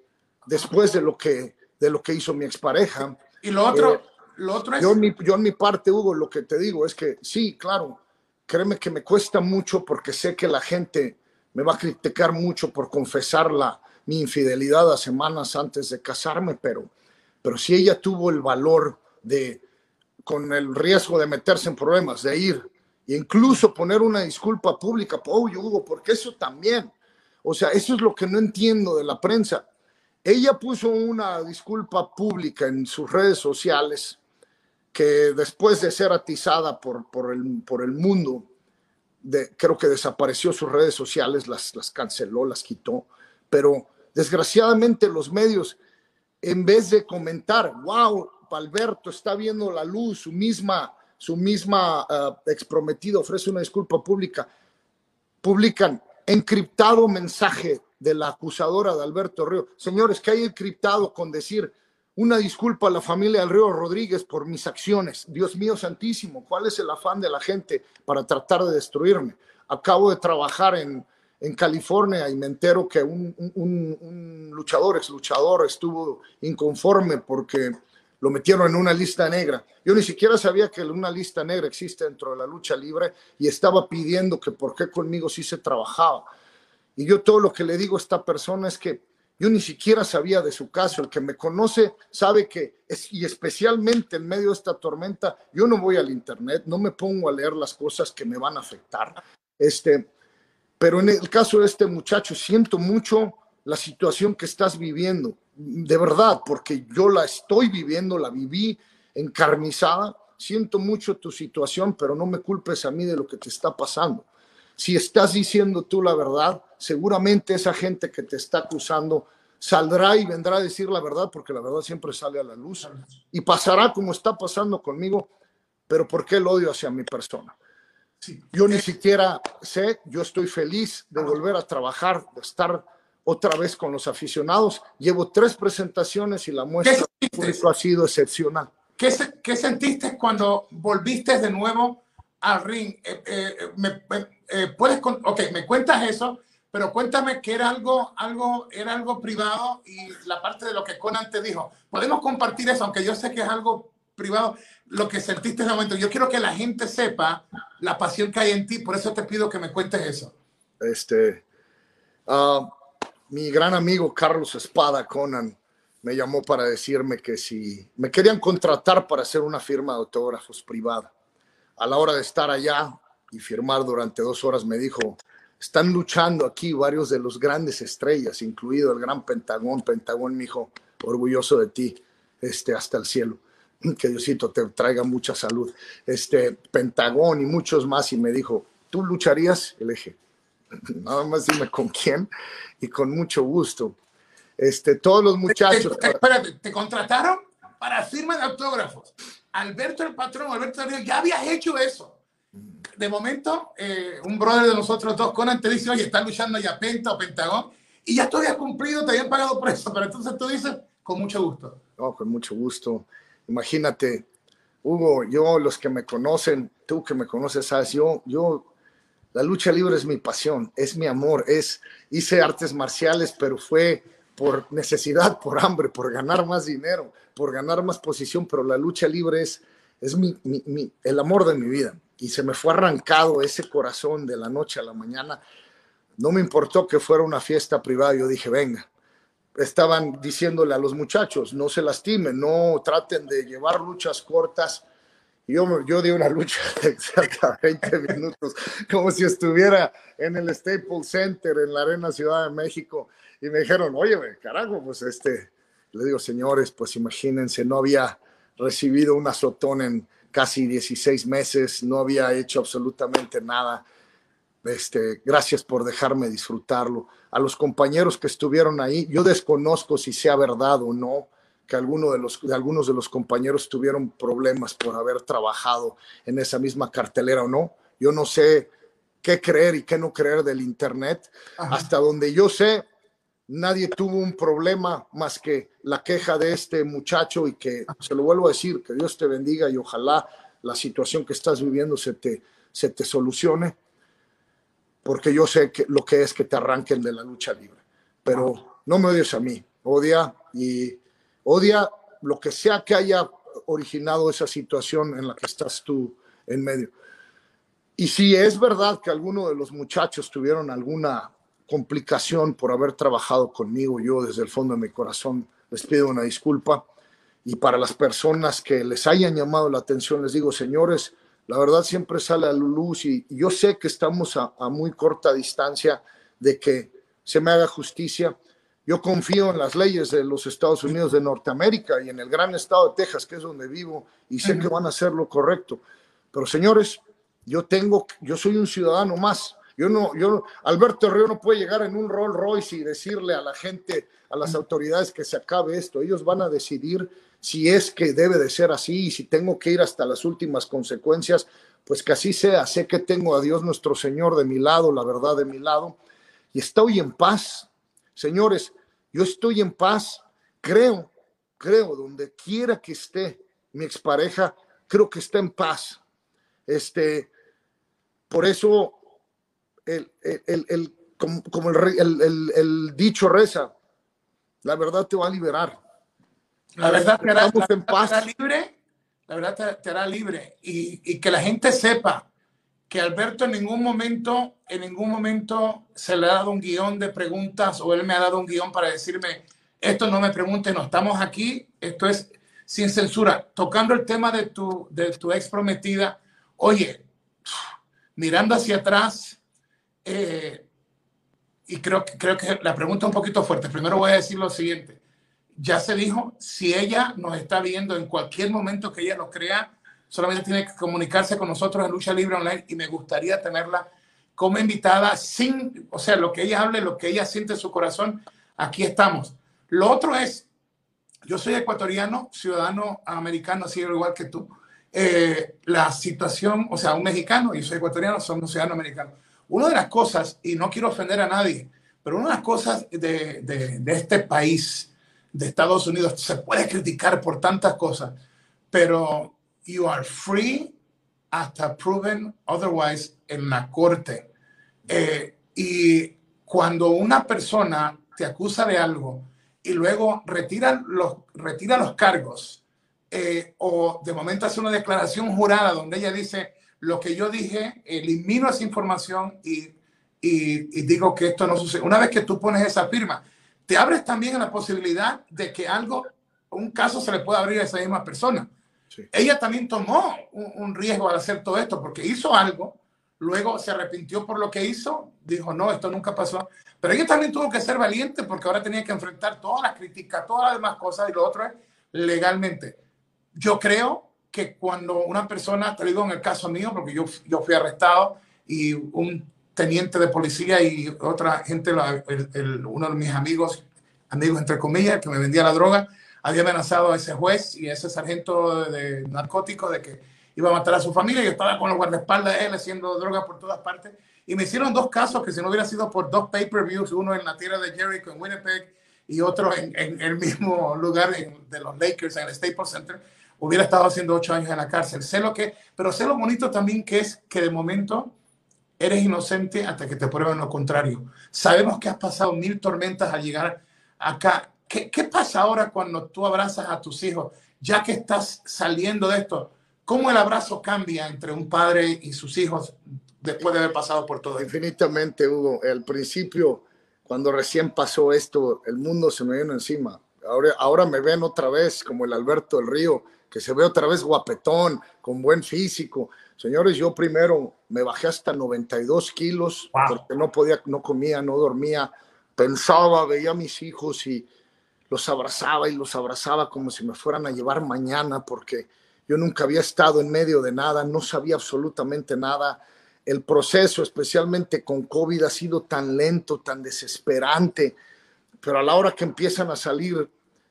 después de lo que, de lo que hizo mi expareja. Y lo otro, eh, lo otro es... Yo en, mi, yo en mi parte, Hugo, lo que te digo es que sí, claro, créeme que me cuesta mucho porque sé que la gente me va a criticar mucho por confesarla mi infidelidad a semanas antes de casarme, pero, pero si ella tuvo el valor de, con el riesgo de meterse en problemas, de ir e incluso poner una disculpa pública, oh, Hugo, porque eso también, o sea, eso es lo que no entiendo de la prensa. Ella puso una disculpa pública en sus redes sociales que después de ser atizada por, por, el, por el mundo, de, creo que desapareció sus redes sociales, las, las canceló, las quitó, pero Desgraciadamente los medios, en vez de comentar, wow, Alberto está viendo la luz, su misma, su misma uh, exprometida ofrece una disculpa pública, publican encriptado mensaje de la acusadora de Alberto Río. Señores, que hay encriptado con decir una disculpa a la familia del Río Rodríguez por mis acciones. Dios mío santísimo, ¿cuál es el afán de la gente para tratar de destruirme? Acabo de trabajar en, en California y me entero que un, un, luchador, ex luchador, estuvo inconforme porque lo metieron en una lista negra. Yo ni siquiera sabía que una lista negra existe dentro de la lucha libre y estaba pidiendo que por qué conmigo sí se trabajaba. Y yo todo lo que le digo a esta persona es que yo ni siquiera sabía de su caso. El que me conoce sabe que, y especialmente en medio de esta tormenta, yo no voy al internet, no me pongo a leer las cosas que me van a afectar. Este, pero en el caso de este muchacho, siento mucho la situación que estás viviendo, de verdad, porque yo la estoy viviendo, la viví encarnizada. Siento mucho tu situación, pero no me culpes a mí de lo que te está pasando. Si estás diciendo tú la verdad, seguramente esa gente que te está acusando saldrá y vendrá a decir la verdad, porque la verdad siempre sale a la luz. Y pasará como está pasando conmigo, pero ¿por qué el odio hacia mi persona? Yo ni siquiera sé, yo estoy feliz de volver a trabajar, de estar otra vez con los aficionados. Llevo tres presentaciones y la muestra ha sido excepcional. ¿Qué, ¿Qué, sentiste cuando volviste de nuevo al ring? Eh, eh, me, eh, puedes, ok, me cuentas eso, pero cuéntame que era algo, algo, era algo privado y la parte de lo que Conan te dijo. Podemos compartir eso, aunque yo sé que es algo privado, lo que sentiste en ese momento. Yo quiero que la gente sepa la pasión que hay en ti, por eso te pido que me cuentes eso. Este, uh, mi gran amigo Carlos Espada Conan me llamó para decirme que si me querían contratar para hacer una firma de autógrafos privada. A la hora de estar allá y firmar durante dos horas me dijo, están luchando aquí varios de los grandes estrellas, incluido el gran Pentagón. Pentagón me dijo, orgulloso de ti, este, hasta el cielo que Diosito te traiga mucha salud, este Pentagón y muchos más, y me dijo, ¿tú lucharías? el eje [LAUGHS] nada más dime con quién, y con mucho gusto. Este, todos los muchachos. Te, espérate, ¿te contrataron para firma de autógrafos? Alberto el patrón, Alberto ya habías hecho eso. De momento, eh, un brother de nosotros dos, Conan, te dice, oye, luchando ya Penta o Pentagón, y ya tú habías cumplido, te habían pagado por eso, pero entonces tú dices, con mucho gusto. No, con mucho gusto. Imagínate, Hugo, yo, los que me conocen, tú que me conoces, sabes, yo, yo, la lucha libre es mi pasión, es mi amor, es, hice artes marciales, pero fue por necesidad, por hambre, por ganar más dinero, por ganar más posición, pero la lucha libre es, es mi, mi, el amor de mi vida. Y se me fue arrancado ese corazón de la noche a la mañana. No me importó que fuera una fiesta privada, yo dije, venga, estaban diciéndole a los muchachos, no se lastimen, no traten de llevar luchas cortas. Yo, yo di una lucha [LAUGHS] de cerca 20 minutos, como si estuviera en el Staples Center, en la Arena Ciudad de México, y me dijeron, oye, carajo, pues este, le digo, señores, pues imagínense, no había, recibido un azotón en casi 16 meses, no había hecho absolutamente nada. Este, gracias por dejarme disfrutarlo. A los compañeros que estuvieron ahí, yo desconozco si sea verdad o no que alguno de, los, de algunos de los compañeros tuvieron problemas por haber trabajado en esa misma cartelera o no. Yo no sé qué creer y qué no creer del Internet. Hasta donde yo sé, nadie tuvo un problema más que la queja de este muchacho y que, se lo vuelvo a decir, que Dios te bendiga y ojalá la situación que estás viviendo se te, se te solucione, porque yo sé que lo que es que te arranquen de la lucha libre. Pero no me odies a mí, odia y odia lo que sea que haya originado esa situación en la que estás tú en medio. Y si es verdad que alguno de los muchachos tuvieron alguna complicación por haber trabajado conmigo, yo desde el fondo de mi corazón les pido una disculpa. Y para las personas que les hayan llamado la atención, les digo, señores, la verdad siempre sale a la luz y, yo sé que estamos a muy corta distancia de que se me haga justicia yo confío en las leyes de los Estados Unidos de Norteamérica y en el gran estado de Texas, que es donde vivo, y sé que van a hacer lo correcto. Pero señores, yo tengo, yo soy un ciudadano más. Yo no, yo, Alberto Río no puede llegar en un Rolls Royce y decirle a la gente, a las autoridades que se acabe esto. Ellos van a decidir si es que debe de ser así y si tengo que ir hasta las últimas consecuencias, pues que así sea. Sé que tengo a Dios nuestro Señor de mi lado, la verdad de mi lado, y estoy en paz. Señores, yo estoy en paz, creo, creo, donde quiera que esté mi expareja, creo que está en paz. Este, por eso, el, el, como, el, dicho reza, la verdad te va a liberar. La verdad te hará, en paz. libre, la verdad te, hará libre. Y, y que la gente sepa que Alberto en ningún momento, en ningún momento se le ha dado un guion de preguntas o él me ha dado un guion para decirme, esto no me pregunte, no, estamos aquí, esto es sin censura. Tocando el tema de tu, de tu ex prometida, oye, mirando hacia atrás, eh, y creo, creo que la pregunta es un poquito fuerte. Primero voy a decir lo siguiente. Ya se dijo, si ella nos está viendo en cualquier momento que ella lo crea, solamente tiene que comunicarse con nosotros en Lucha Libre Online y me gustaría tenerla como invitada sin, o sea, lo que ella hable, lo que ella siente en su corazón, aquí estamos. Lo otro es, yo soy ecuatoriano, ciudadano americano, así igual que tú. Eh, la situación, o sea, un mexicano y soy ecuatoriano, somos ciudadanos americanos. Una de las cosas, y no quiero ofender a nadie, pero una de las cosas de, de, de este país, de Estados Unidos, se puede criticar por tantas cosas, pero you are free hasta proven otherwise en la corte. Eh, y cuando una persona te acusa de algo y luego retira los, retira los cargos eh, o de momento hace una declaración jurada donde ella dice lo que yo dije, elimino esa información y, y, y digo que esto no sucede. Una vez que tú pones esa firma, te abres también a la posibilidad de que algo, un caso se le pueda abrir a esa misma persona. Ella también tomó un, riesgo al hacer todo esto porque hizo algo, luego se arrepintió por lo que hizo, dijo, no, esto nunca pasó. Pero ella también tuvo que ser valiente porque ahora tenía que enfrentar todas las críticas, todas las demás cosas y lo otro es legalmente. Yo creo que cuando una persona, te digo en el caso mío, porque yo, yo fui arrestado y un teniente de policía y otra gente, uno de mis amigos, amigos entre comillas, que me vendía la droga, había amenazado a ese juez y a ese sargento de narcóticos de que iba a matar a su familia. Yo estaba con los guardaespaldas de él haciendo droga por todas partes. Y me hicieron dos casos que si no hubiera sido por dos pay-per-views, uno en la tierra de Jericho en Winnipeg y otro en, en el mismo lugar de los Lakers, en el Staples Center, hubiera estado haciendo ocho años en la cárcel. Sé lo que, pero sé lo bonito también que es que de momento eres inocente hasta que te prueben lo contrario. Sabemos que has pasado mil tormentas al llegar acá ¿Qué, pasa ahora cuando tú abrazas a tus hijos? Ya que estás saliendo de esto, ¿cómo el abrazo cambia entre un padre y sus hijos después de haber pasado por todo? Infinitamente, Hugo. Al principio, cuando recién pasó esto, el mundo se me vino encima. Ahora, ahora me ven otra vez como el Alberto del Río, que se ve otra vez guapetón, con buen físico. Señores, yo primero me bajé hasta 92 kilos porque no podía, no comía, no dormía, pensaba, veía a mis hijos y los abrazaba y los abrazaba como si me fueran a llevar mañana porque yo nunca había estado en medio de nada, no sabía absolutamente nada. El proceso, especialmente con COVID, ha sido tan lento, tan desesperante, pero a la hora que empiezan a salir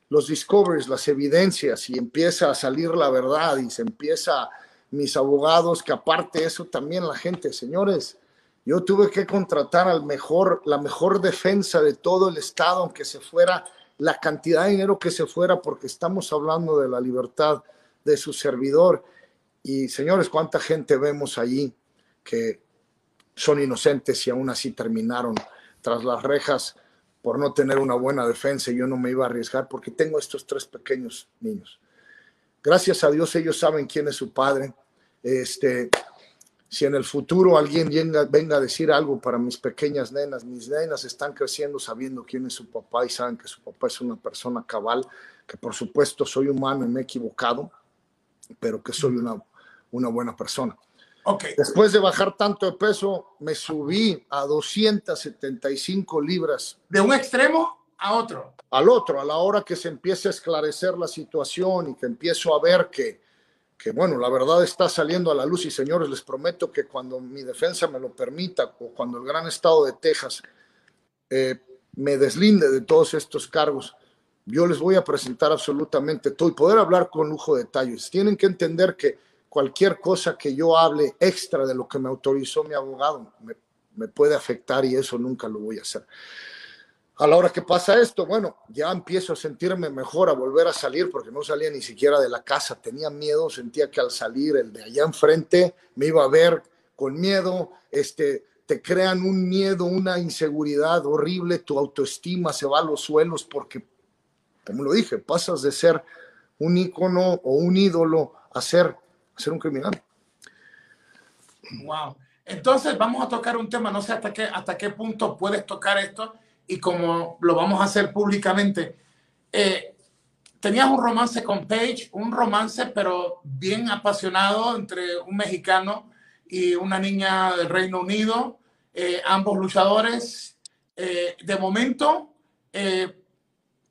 los discoveries, las evidencias y empieza a salir la verdad y se empieza mis abogados, que aparte eso también la gente, señores, yo tuve que contratar al mejor, la mejor defensa de todo el estado, aunque se fuera la cantidad de dinero que se fuera, porque estamos hablando de la libertad de su servidor. Y señores, cuánta gente vemos allí que son inocentes y aún así terminaron tras las rejas por no tener una buena defensa. Yo no me iba a arriesgar porque tengo estos tres pequeños niños. Gracias a Dios ellos saben quién es su padre. Este, si en el futuro alguien venga, venga, a decir algo para mis pequeñas nenas, mis nenas están creciendo sabiendo quién es su papá y saben que su papá es una persona cabal, que por supuesto soy humano y me he equivocado, pero que soy una, una buena persona. Okay. Después de bajar tanto de peso, me subí a 275 libras. ¿De un extremo a otro? Al otro, a la hora que se empiece a esclarecer la situación y que empiezo a ver que, que, bueno, la verdad está saliendo a la luz y señores, les prometo que cuando mi defensa me lo permita o cuando el gran estado de Texas eh, me deslinde de todos estos cargos, yo les voy a presentar absolutamente todo y poder hablar con lujo de detalles. Tienen que entender que cualquier cosa que yo hable extra de lo que me autorizó mi abogado me, puede afectar y eso nunca lo voy a hacer. A la hora que pasa esto, bueno, ya empiezo a sentirme mejor, a volver a salir, porque no salía ni siquiera de la casa, tenía miedo, sentía que al salir el de allá enfrente me iba a ver con miedo, este, te crean un miedo, una inseguridad horrible, tu autoestima se va a los suelos porque como lo dije, pasas de ser un ícono o un ídolo a ser, ser un criminal. Wow. Entonces vamos a tocar un tema, no sé hasta qué, hasta qué punto puedes tocar esto y como lo vamos a hacer públicamente. Eh, tenías un romance con Paige, un romance pero bien apasionado entre un mexicano y una niña del Reino Unido, eh, ambos luchadores. Eh, de momento, eh,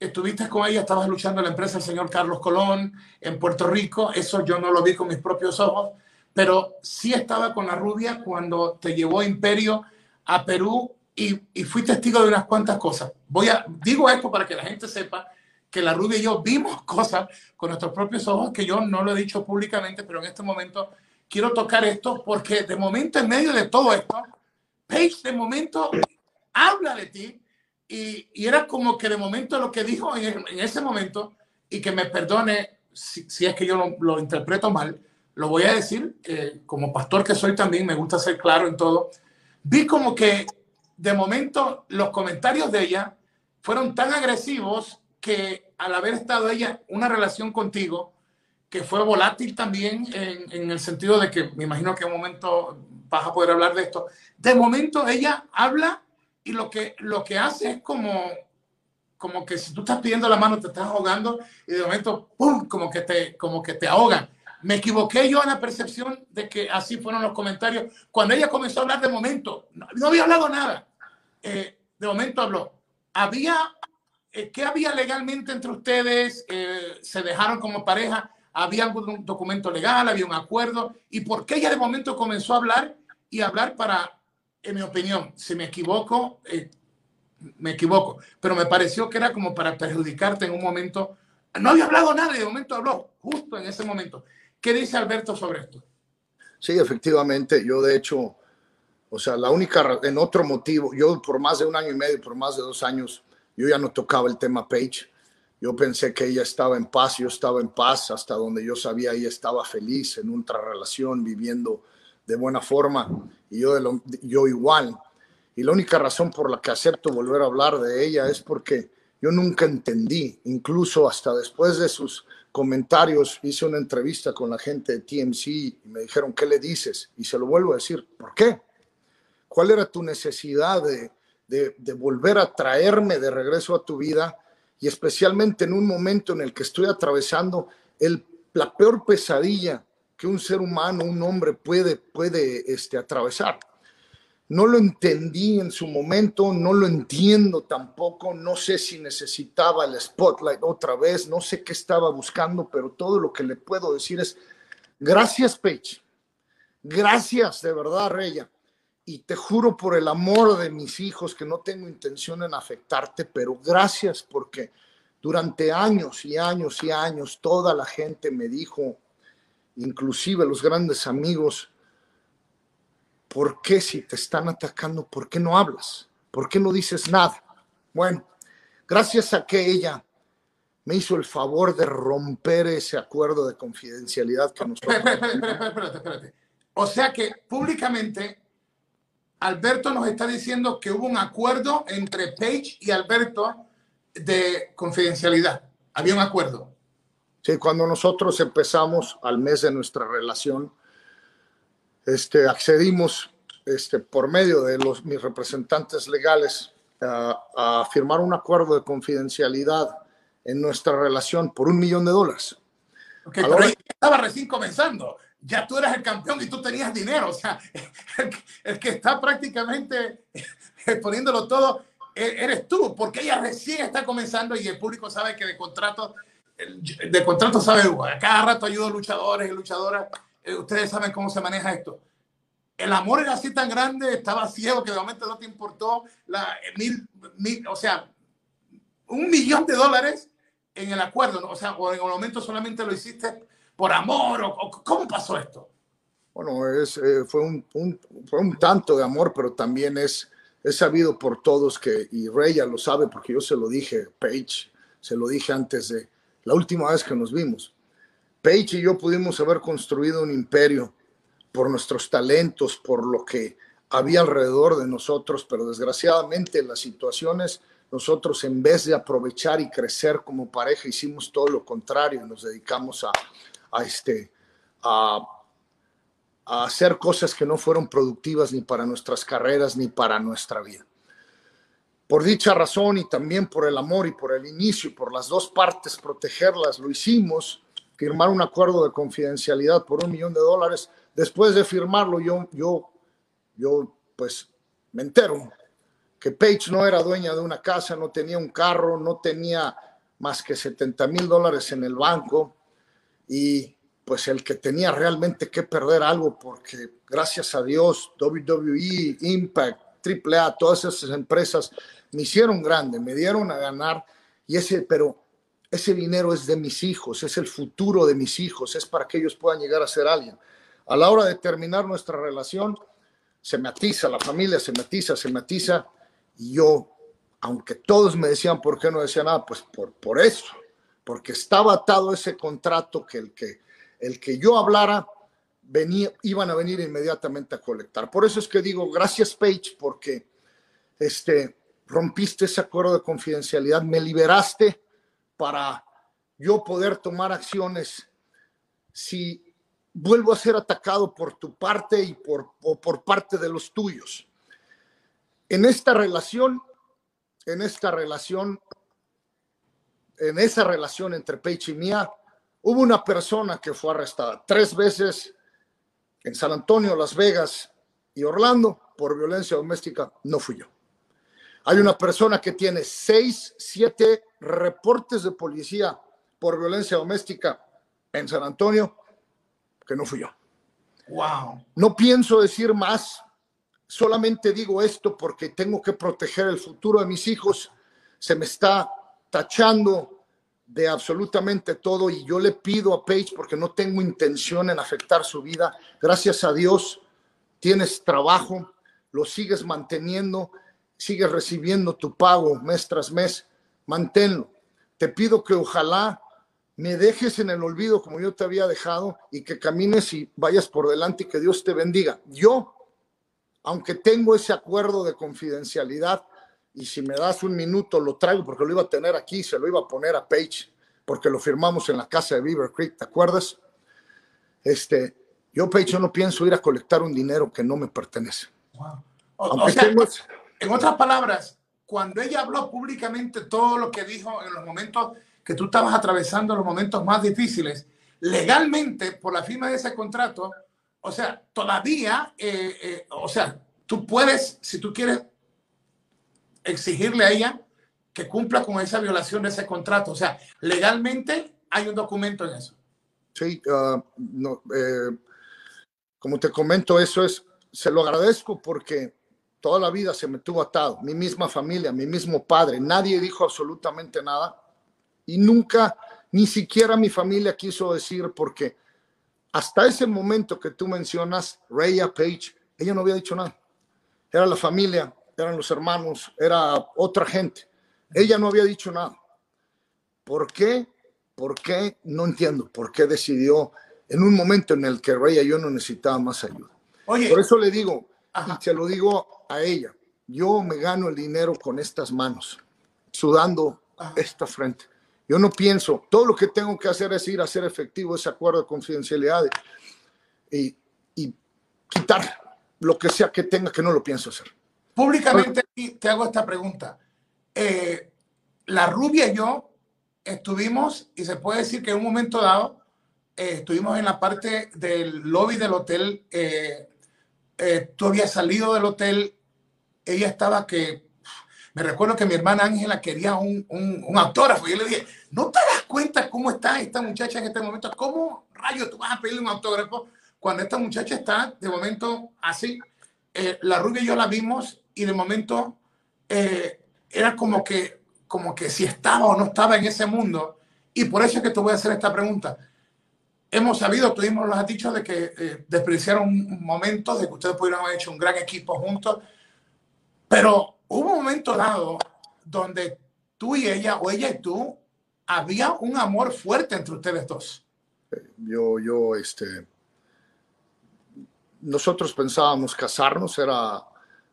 estuviste con ella, estabas luchando en la empresa del señor Carlos Colón en Puerto Rico, eso yo no lo vi con mis propios ojos, pero sí estaba con la rubia cuando te llevó Imperio a Perú y, y fui testigo de unas cuantas cosas. Voy a, digo esto para que la gente sepa que la rubia y yo vimos cosas con nuestros propios ojos que yo no lo he dicho públicamente, pero en este momento quiero tocar esto porque de momento en medio de todo esto, Paige de momento habla de ti y, era como que de momento lo que dijo en, en ese momento, y que me perdone si, es que yo lo, interpreto mal, lo voy a decir, como pastor que soy también me gusta ser claro en todo, vi como que de momento los comentarios de ella fueron tan agresivos que al haber estado ella una relación contigo, que fue volátil también en, en el sentido de que me imagino que en un momento vas a poder hablar de esto, de momento ella habla y lo que, lo que hace es como, como que si tú estás pidiendo la mano te estás ahogando y de momento, ¡pum!, como que te, como que te ahogan. Me equivoqué yo en la percepción de que así fueron los comentarios. Cuando ella comenzó a hablar de momento, no, no había hablado nada. Eh, de momento habló. Había, eh, ¿qué había legalmente entre ustedes? Eh, ¿Se dejaron como pareja? ¿Había algún documento legal? ¿Había un acuerdo? ¿Y por qué ella de momento comenzó a hablar y hablar para en mi opinión, si me equivoco, eh, me equivoco, pero me pareció que era como para perjudicarte en un momento. No había hablado nada y de momento habló, justo en ese momento. ¿Qué dice Alberto sobre esto? Sí, efectivamente, yo de hecho, o sea, la única, en otro motivo, yo por más de un año y medio, por más de dos años, yo ya no tocaba el tema Page. Yo pensé que ella estaba en paz, yo estaba en paz, hasta donde yo sabía ella estaba feliz en otra relación, viviendo de buena forma y yo, yo igual. Y la única razón por la que acepto volver a hablar de ella es porque yo nunca entendí, incluso hasta después de sus comentarios, hice una entrevista con la gente de TMC y me dijeron, ¿qué le dices? Y se lo vuelvo a decir, ¿por qué? ¿Cuál era tu necesidad de, de, volver a traerme de regreso a tu vida? Y especialmente en un momento en el que estoy atravesando la peor pesadilla que un ser humano, un hombre puede, puede este, atravesar. no lo entendí en su momento, no lo entiendo tampoco, no sé si necesitaba el spotlight otra vez, no sé qué estaba buscando, pero todo lo que le puedo decir es, gracias Paige, gracias de verdad Reya, y te juro por el amor de mis hijos que no tengo intención en afectarte, pero gracias porque durante años y años y años toda la gente me dijo, inclusive los grandes amigos, ¿por qué si te están atacando, por qué no hablas? ¿Por qué no dices nada? Bueno, gracias a que ella me hizo el favor de romper ese acuerdo de confidencialidad que nos... Espérate, espérate, espérate, espérate. O sea que públicamente Alberto nos está diciendo que hubo un acuerdo entre Page y Alberto de confidencialidad. Había un acuerdo. Sí, cuando nosotros empezamos al mes de nuestra relación, este, accedimos este, por medio de los, mis representantes legales a firmar un acuerdo de confidencialidad en nuestra relación por un millón de dólares. Okay, pero estaba recién comenzando. Ya tú eras el campeón y tú tenías dinero. O sea, [LAUGHS] el, que está prácticamente poniéndolo todo e, eres tú, porque ella recién está comenzando y el público sabe que de contrato, de contrato sabe, cada rato ayudo a luchadores y luchadoras eh, ustedes saben cómo se maneja esto. El amor era así tan grande, estaba ciego que de momento no te importó la mil, mil o sea, un millón de dólares en el acuerdo, o sea, o en el momento solamente lo hiciste por amor, o, ¿cómo pasó esto? Bueno, es, eh, fue, un, un, fue un tanto de amor, pero también es, es sabido por todos que, y Rey ya lo sabe porque yo se lo dije, Paige, se lo dije antes de la última vez que nos vimos. Paige y yo pudimos haber construido un imperio por nuestros talentos, por lo que había alrededor de nosotros, pero desgraciadamente las situaciones, nosotros en vez de aprovechar y crecer como pareja, hicimos todo lo contrario, nos dedicamos a, este, a hacer cosas que no fueron productivas ni para nuestras carreras ni para nuestra vida. Por dicha razón y también por el amor y por el inicio y por las dos partes protegerlas, lo hicimos firmar un acuerdo de confidencialidad por un millón de dólares. Después de firmarlo, yo, yo, yo, pues me entero que Page no era dueña de una casa, no tenía un carro, no tenía más que 70 mil dólares en el banco y pues el que tenía realmente que perder algo porque gracias a Dios WWE, Impact, AAA, todas esas empresas me hicieron grande, me dieron a ganar y ese, pero ese dinero es de mis hijos, es el futuro de mis hijos, es para que ellos puedan llegar a ser alguien. A la hora de terminar nuestra relación, se me atiza, la familia se me atiza, se me atiza, y yo, aunque todos me decían por qué no decía nada, pues por, por eso, porque estaba atado ese contrato que el que, el que yo hablara, venía, iban a venir inmediatamente a colectar. Por eso es que digo, gracias Page, porque este, rompiste ese acuerdo de confidencialidad, me liberaste para yo poder tomar acciones si vuelvo a ser atacado por tu parte y por, o por parte de los tuyos. En esta relación, en esta relación, en esa relación entre Paige y mía, hubo una persona que fue arrestada tres veces en San Antonio, Las Vegas y Orlando por violencia doméstica. No fui yo. Hay una persona que tiene seis, siete reportes de policía por violencia doméstica en San Antonio, que no fui yo. Wow. No pienso decir más, solamente digo esto porque tengo que proteger el futuro de mis hijos. Se me está tachando de absolutamente todo y yo le pido a Paige porque no tengo intención en afectar su vida. Gracias a Dios tienes trabajo, lo sigues manteniendo sigues recibiendo tu pago mes tras mes, manténlo. Te pido que ojalá me dejes en el olvido como yo te había dejado y que camines y vayas por delante y que Dios te bendiga. Yo, aunque tengo ese acuerdo de confidencialidad, y si me das un minuto lo traigo porque lo iba a tener aquí, se lo iba a poner a Page, porque lo firmamos en la casa de Beaver Creek, ¿te acuerdas? Este, yo, Page, yo no pienso ir a colectar un dinero que no me pertenece. Aunque en otras palabras, cuando ella habló públicamente todo lo que dijo en los momentos que tú estabas atravesando, los momentos más difíciles, legalmente, por la firma de ese contrato, o sea, todavía, eh, eh, o sea, tú puedes, si tú quieres, exigirle a ella que cumpla con esa violación de ese contrato. O sea, legalmente hay un documento en eso. Sí, no, eh, como te comento, eso es, se lo agradezco porque toda la vida se me tuvo atado, mi misma familia, mi mismo padre, nadie dijo absolutamente nada y nunca, ni siquiera mi familia quiso decir porque hasta ese momento que tú mencionas, Raya Page, ella no había dicho nada. Era la familia, eran los hermanos, era otra gente. Ella no había dicho nada. ¿Por qué? ¿Por qué? No entiendo. ¿Por qué decidió en un momento en el que Raya yo no necesitaba más ayuda? Oye, Por eso le digo, y se lo digo a ella, yo me gano el dinero con estas manos, sudando esta frente. Yo no pienso, todo lo que tengo que hacer es ir a hacer efectivo ese acuerdo de confidencialidad y, y quitar lo que sea que tenga que no lo pienso hacer. Públicamente te hago esta pregunta. Eh, la rubia y yo estuvimos, y se puede decir que en un momento dado, eh, estuvimos en la parte del lobby del hotel. Eh, tú habías salido del hotel, ella estaba que me recuerdo que mi hermana Ángela quería un, un, autógrafo. Y yo le dije, ¿no te das cuenta cómo está esta muchacha en este momento? ¿Cómo rayos tú vas a pedirle un autógrafo cuando esta muchacha está de momento así? La rubia y yo la vimos y de momento eh, era como que, como que si estaba o no estaba en ese mundo. Y por eso es que te voy a hacer esta pregunta. Hemos sabido, tuvimos los dicho de que eh, despreciaron momentos, de que ustedes pudieron haber hecho un gran equipo juntos, pero hubo un momento dado donde tú y ella, o ella y tú, había un amor fuerte entre ustedes dos. Yo, yo, este, nosotros pensábamos casarnos, era,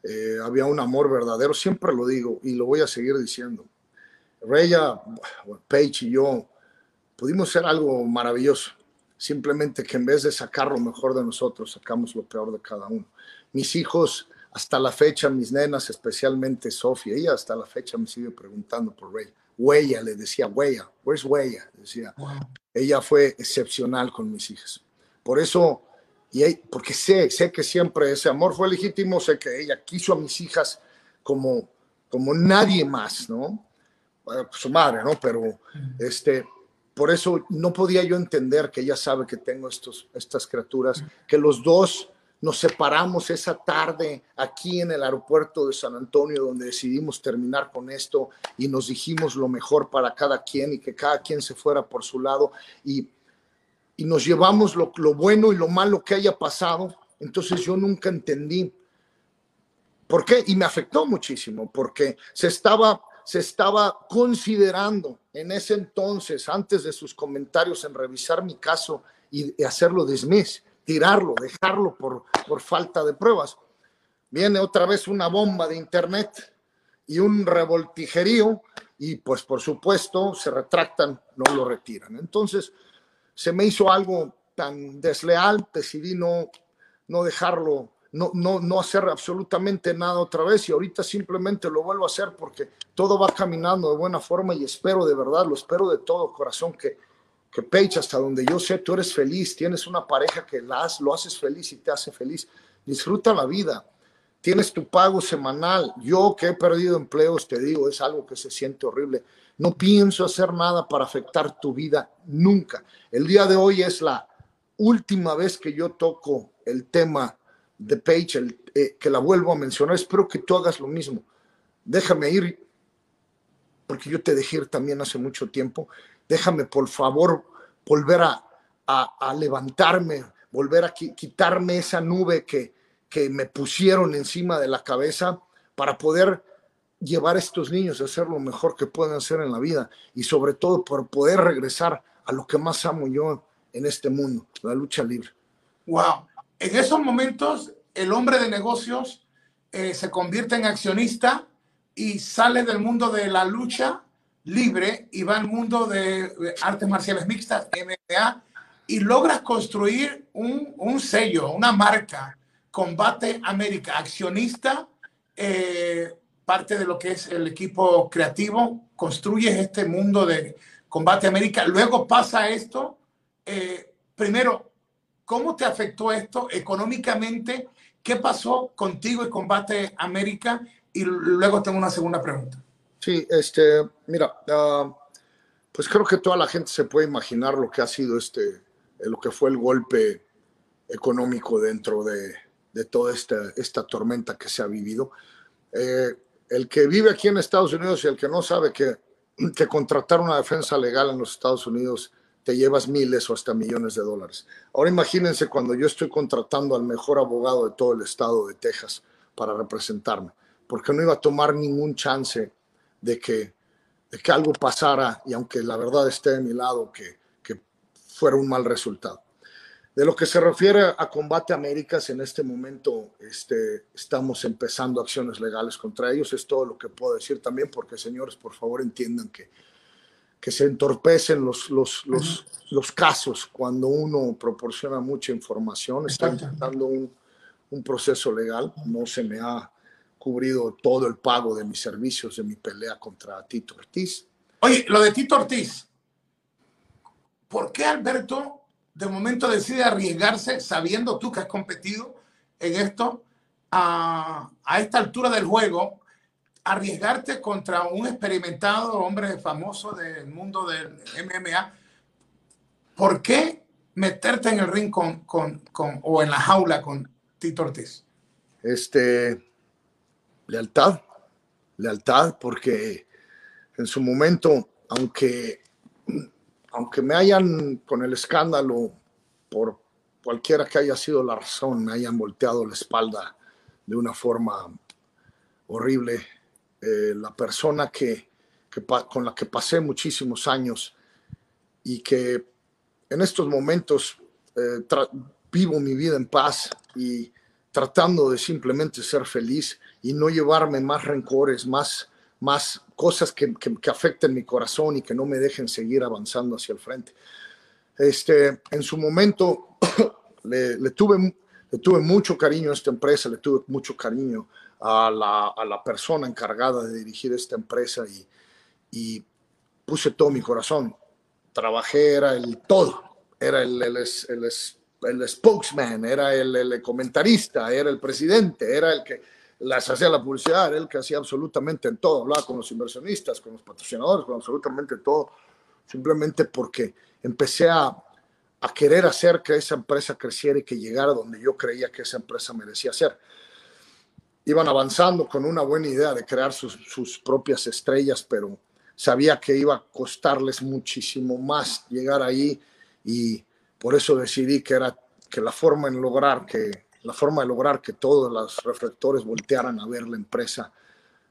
eh, había un amor verdadero, siempre lo digo y lo voy a seguir diciendo. Reya, Paige y yo pudimos ser algo maravilloso, simplemente que en vez de sacar lo mejor de nosotros, sacamos lo peor de cada uno. Mis hijos hasta la fecha, mis nenas, especialmente Sofía, ella hasta la fecha me sigue preguntando por Rey. Huella, le decía, Huella, where's Huella? Decía, ella fue excepcional con mis hijas. Por eso, y porque sé, sé que siempre ese amor fue legítimo, sé que ella quiso a mis hijas como, como nadie más, ¿no? su madre, ¿no? Pero, este, por eso no podía yo entender que ella sabe que tengo estos, estas criaturas, que los dos nos separamos esa tarde aquí en el aeropuerto de San Antonio, donde decidimos terminar con esto y nos dijimos lo mejor para cada quien y que cada quien se fuera por su lado y, y nos llevamos lo, lo bueno y lo malo que haya pasado. Entonces yo nunca entendí por qué y me afectó muchísimo porque se estaba se estaba considerando en ese entonces, antes de sus comentarios, en revisar mi caso y hacerlo dismiss tirarlo, dejarlo por, por falta de pruebas. Viene otra vez una bomba de internet y un revoltijerío y pues por supuesto se retractan, no lo retiran. Entonces se me hizo algo tan desleal, decidí no, no dejarlo, no, no, no hacer absolutamente nada otra vez y ahorita simplemente lo vuelvo a hacer porque todo va caminando de buena forma y espero de verdad, lo espero de todo corazón que que Paige, hasta donde yo sé, tú eres feliz, tienes una pareja que las, lo haces feliz y te hace feliz. Disfruta la vida. Tienes tu pago semanal. Yo que he perdido empleos, te digo, es algo que se siente horrible. No pienso hacer nada para afectar tu vida nunca. El día de hoy es la última vez que yo toco el tema de Paige, eh, que la vuelvo a mencionar. Espero que tú hagas lo mismo. Déjame ir, porque yo te dejé ir también hace mucho tiempo déjame por favor volver a, levantarme, volver a quitarme esa nube que me pusieron encima de la cabeza para poder llevar a estos niños a hacer lo mejor que pueden hacer en la vida y sobre todo por poder regresar a lo que más amo yo en este mundo, la lucha libre. Wow. En esos momentos, el hombre de negocios eh, se convierte en accionista y sale del mundo de la lucha libre y va al mundo de artes marciales mixtas, MMA, y logras construir un, un sello, una marca, Combate América, accionista, eh, parte de lo que es el equipo creativo, construyes este mundo de Combate América, luego pasa esto, eh, primero, ¿cómo te afectó esto económicamente? ¿qué pasó contigo y Combate América? Y luego tengo una segunda pregunta. Sí, este, mira, uh, pues creo que toda la gente se puede imaginar lo que ha sido este, lo que fue el golpe económico dentro de, de toda esta, esta tormenta que se ha vivido. Eh, el que vive aquí en Estados Unidos y el que no sabe que, que contratar una defensa legal en los Estados Unidos te llevas miles o hasta millones de dólares. Ahora imagínense cuando yo estoy contratando al mejor abogado de todo el estado de Texas para representarme, porque no iba a tomar ningún chance de que, de que algo pasara y aunque la verdad esté de mi lado, que, que fuera un mal resultado. De lo que se refiere a Combate Américas, en este momento este, estamos empezando acciones legales contra ellos. Es todo lo que puedo decir también, porque señores, por favor entiendan que, que se entorpecen los, los, los, los casos cuando uno proporciona mucha información. Está intentando un, un proceso legal. No se me ha cubrido todo el pago de mis servicios de mi pelea contra Tito Ortiz. Oye, lo de Tito Ortiz, ¿por qué Alberto de momento decide arriesgarse sabiendo tú que has competido en esto a, a esta altura del juego, arriesgarte contra un experimentado hombre famoso del mundo del MMA? ¿Por qué meterte en el ring con, con, con, o en la jaula con Tito Ortiz? Este, lealtad, lealtad, porque en su momento, aunque aunque me hayan, con el escándalo, por cualquiera que haya sido la razón, me hayan volteado la espalda de una forma horrible, eh, la persona que, con la que pasé muchísimos años y que en estos momentos eh, vivo mi vida en paz y tratando de simplemente ser feliz y no llevarme más rencores, más más cosas que, que, afecten mi corazón y que no me dejen seguir avanzando hacia el frente. Este, en su momento [COUGHS] le, le, tuve, le tuve mucho cariño a esta empresa, le tuve mucho cariño a la, a la persona encargada de dirigir esta empresa y, y, puse todo mi corazón. Trabajé, era el todo, era el, el, el, el spokesman, era el comentarista, era el presidente, era el que las hacía la publicidad, él que hacía absolutamente en todo, hablaba con los inversionistas, con los patrocinadores, con absolutamente todo, simplemente porque empecé a, a querer hacer que esa empresa creciera y que llegara donde yo creía que esa empresa merecía ser. Iban avanzando con una buena idea de crear sus, sus propias estrellas, pero sabía que iba a costarles muchísimo más llegar ahí y por eso decidí que era que la forma en lograr que la forma de lograr que todos los reflectores voltearan a ver la empresa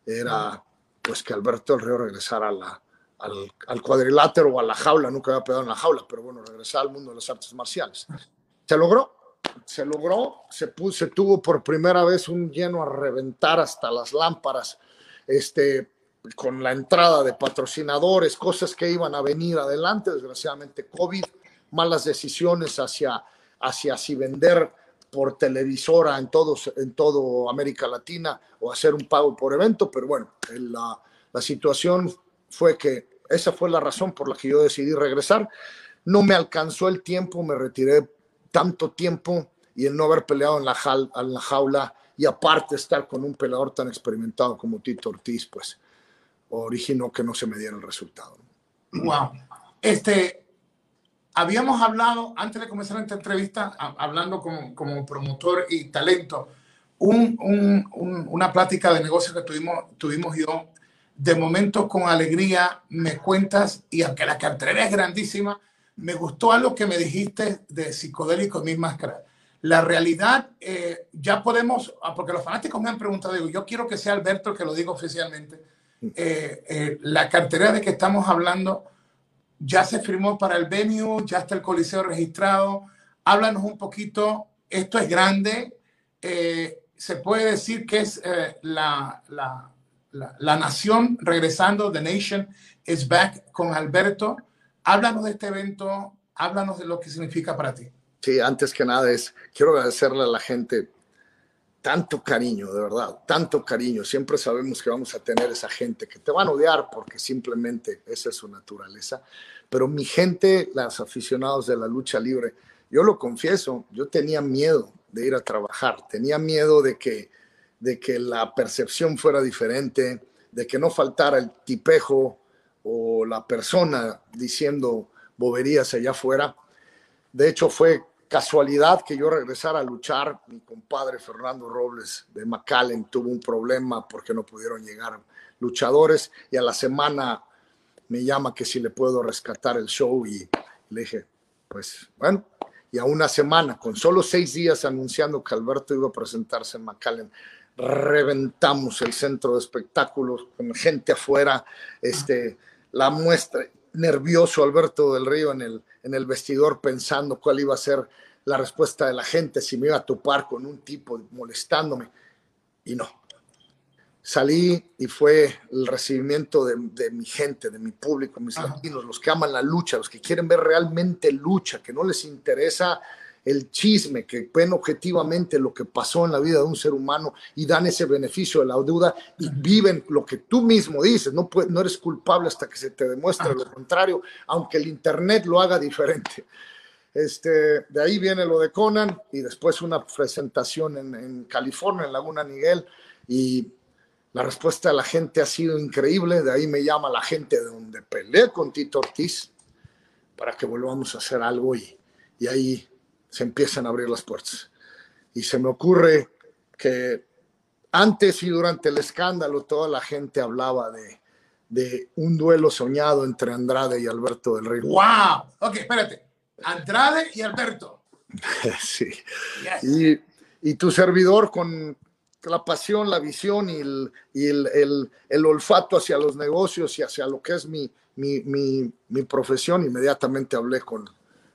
era pues que Alberto del Río regresara a la, al, al, cuadrilátero o a la jaula, nunca había pegado en la jaula, pero bueno, regresar al mundo de las artes marciales. Se logró, se logró, se, puso, se tuvo por primera vez un lleno a reventar hasta las lámparas, este, con la entrada de patrocinadores, cosas que iban a venir adelante, desgraciadamente COVID, malas decisiones hacia, hacia si vender por televisora en, todos, en todo América Latina o hacer un pago por evento, pero bueno, la, la situación fue que esa fue la razón por la que yo decidí regresar. No me alcanzó el tiempo, me retiré tanto tiempo y el no haber peleado en la, en la jaula y aparte estar con un peleador tan experimentado como Tito Ortiz, pues originó que no se me diera el resultado. Wow. Este, habíamos hablado, antes de comenzar esta entrevista, hablando como, como promotor y talento, un, un, una plática de negocio que tuvimos, tuvimos yo. De momento, con alegría, me cuentas, y aunque la cartera es grandísima, me gustó algo que me dijiste de psicodélico y mi máscara. La realidad, eh, ya podemos, ah, porque los fanáticos me han preguntado, digo, yo quiero que sea Alberto el que lo diga oficialmente. Eh, eh, la cartera de que estamos hablando ya se firmó para el venue, ya está el coliseo registrado. Háblanos un poquito, esto es grande, eh, se puede decir que es eh, la, la, la, la, nación regresando, The Nation is back con Alberto. Háblanos de este evento, háblanos de lo que significa para ti. Sí, antes que nada es, quiero agradecerle a la gente tanto cariño, de verdad, tanto cariño. Siempre sabemos que vamos a tener esa gente que te van a odiar porque simplemente esa es su naturaleza. Pero mi gente, los aficionados de la lucha libre, yo lo confieso, yo tenía miedo de ir a trabajar, tenía miedo de que, de que la percepción fuera diferente, de que no faltara el tipejo o la persona diciendo boberías allá afuera. De hecho, fue casualidad que yo regresara a luchar. Mi compadre Fernando Robles de McAllen tuvo un problema porque no pudieron llegar luchadores y a la semana me llama que si le puedo rescatar el show y le dije, pues bueno, y a una semana, con solo seis días anunciando que Alberto iba a presentarse en McAllen, reventamos el centro de espectáculos con gente afuera, este, la muestra, nervioso Alberto del Río en el, en el vestidor pensando cuál iba a ser la respuesta de la gente, si me iba a topar con un tipo molestándome. Y no, salí y fue el recibimiento de, mi gente, de mi público, mis latinos, los que aman la lucha, los que quieren ver realmente lucha, que no les interesa el chisme, que ven objetivamente lo que pasó en la vida de un ser humano y dan ese beneficio de la duda y viven lo que tú mismo dices. No, no eres culpable hasta que se te demuestre lo contrario, aunque el Internet lo haga diferente. Este, de ahí viene lo de Conan y después una presentación en, en California, en Laguna Niguel, y la respuesta de la gente ha sido increíble. De ahí me llama la gente de donde peleé con Tito Ortiz para que volvamos a hacer algo y, y ahí se empiezan a abrir las puertas. Y se me ocurre que antes y durante el escándalo toda la gente hablaba de, de un duelo soñado entre Andrade y Alberto del Río. ¡Wow! Ok, espérate. Andrade y Alberto. [LAUGHS] sí. Y, y tu servidor con la pasión, la visión y, el, y el, el, olfato hacia los negocios y hacia lo que es mi, mi, mi, mi profesión, inmediatamente hablé con,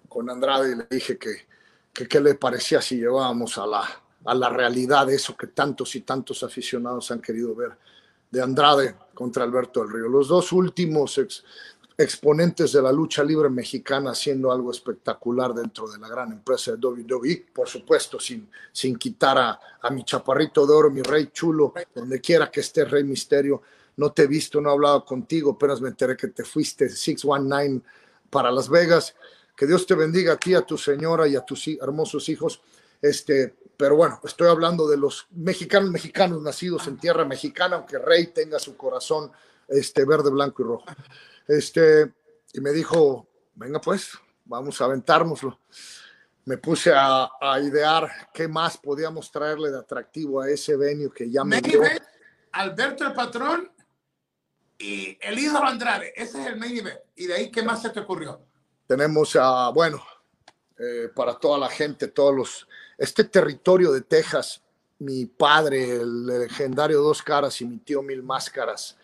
con Andrade y le dije que qué le parecía si llevábamos a la, a la realidad eso que tantos y tantos aficionados han querido ver de Andrade contra Alberto del Río. Los dos últimos ex, exponentes de la lucha libre mexicana haciendo algo espectacular dentro de la gran empresa de WWE, por supuesto, sin, sin quitar a, a mi chaparrito de oro, mi rey chulo, donde quiera que esté Rey Misterio. No te he visto, no he hablado contigo, apenas me enteré que te fuiste 619 para Las Vegas. Que Dios te bendiga a ti, a tu señora y a tus hermosos hijos. Este, pero bueno, estoy hablando de los mexicanos, mexicanos nacidos en tierra mexicana, aunque Rey tenga su corazón este, verde, blanco y rojo. Este, y me dijo, venga pues, vamos a aventárnoslo. Me puse a, idear qué más podíamos traerle de atractivo a ese venue que ya me dio. Alberto el Patrón y el hijo Andrade. Ese es el main event. ¿Y de ahí qué más se te ocurrió? Tenemos a, bueno, eh, para toda la gente, todos los, este territorio de Texas, mi padre, el legendario Dos Caras y mi tío Mil Máscaras,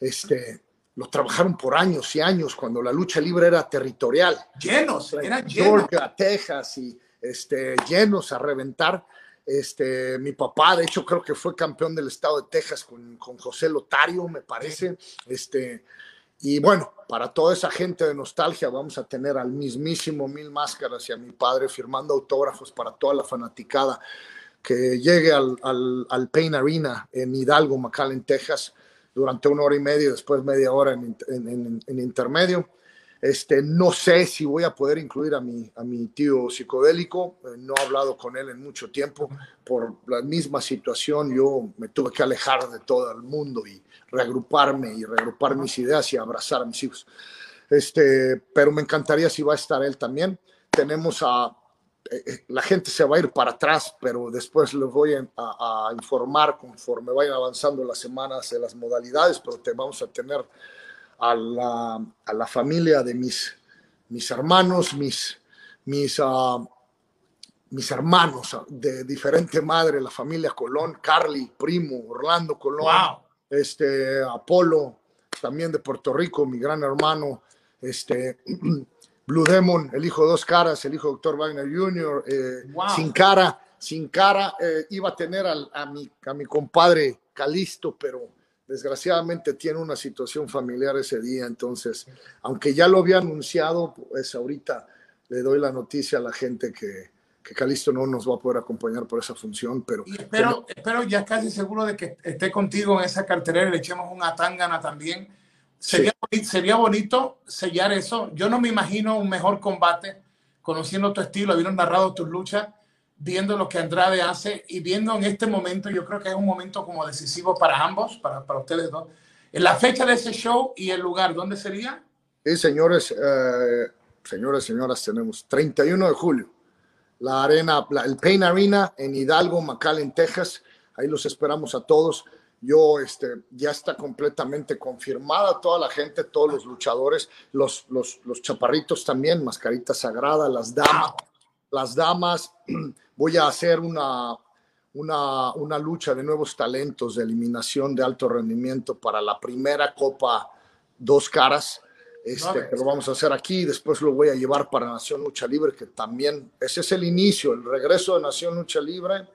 este, los trabajaron por años y años cuando la lucha libre era territorial. Llenos, eran llenos. Georgia, Texas y este, llenos a reventar. Este, mi papá, de hecho, creo que fue campeón del estado de Texas con, con José Lotario, me parece. Este, y bueno, para toda esa gente de nostalgia, vamos a tener al mismísimo Mil Máscaras y a mi padre firmando autógrafos para toda la fanaticada que llegue al, al, al Pain Arena en Hidalgo, McAllen, Texas durante una hora y media, después media hora en, en, intermedio. Este, no sé si voy a poder incluir a mi, a mi tío psicodélico. Eh, no he hablado con él en mucho tiempo por la misma situación. Yo me tuve que alejar de todo el mundo y reagruparme y reagrupar mis ideas y abrazar a mis hijos. Este, pero me encantaría si va a estar él también. Tenemos a eh, eh, la gente se va a ir para atrás, pero después les voy a, informar conforme vayan avanzando las semanas de las modalidades, pero te vamos a tener a la, a la familia de mis, mis hermanos, mis, mis, uh, mis hermanos de diferente madre, la familia Colón, Carly, primo, Orlando Colón, este, Apolo, también de Puerto Rico, mi gran hermano, este, [CLEARS THROAT] Blue Demon, el hijo de dos caras, el hijo de Dr. Wagner Jr., eh, sin cara, sin cara, eh, iba a tener a, mi, a mi compadre Calisto, pero desgraciadamente tiene una situación familiar ese día, entonces, aunque ya lo había anunciado, pues ahorita le doy la noticia a la gente que, que Calisto no nos va a poder acompañar por esa función, pero... espero, espero ya casi seguro de que esté contigo en esa cartelera, le echemos una tangana también. Sería, sería bonito sellar eso. Yo no me imagino un mejor combate, conociendo tu estilo, habiendo narrado tus luchas, viendo lo que Andrade hace y viendo en este momento, yo creo que es un momento como decisivo para ambos, para, para ustedes dos. La fecha de ese show y el lugar, ¿dónde sería? Sí, señores, eh, señores, señoras, tenemos 31 de julio, la arena, el Pain Arena en Hidalgo, McAllen, Texas. Ahí los esperamos a todos. Yo, este, ya está completamente confirmada toda la gente, todos los luchadores, los, los, los chaparritos también, mascarita sagrada, las damas, las damas. [CLEARS THROAT] Voy a hacer una, una, una lucha de nuevos talentos de eliminación de alto rendimiento para la primera Copa Dos Caras este, que lo vamos a hacer aquí, después lo voy a llevar para Nación Lucha Libre, que también ese es el inicio, el regreso de Nación Lucha Libre.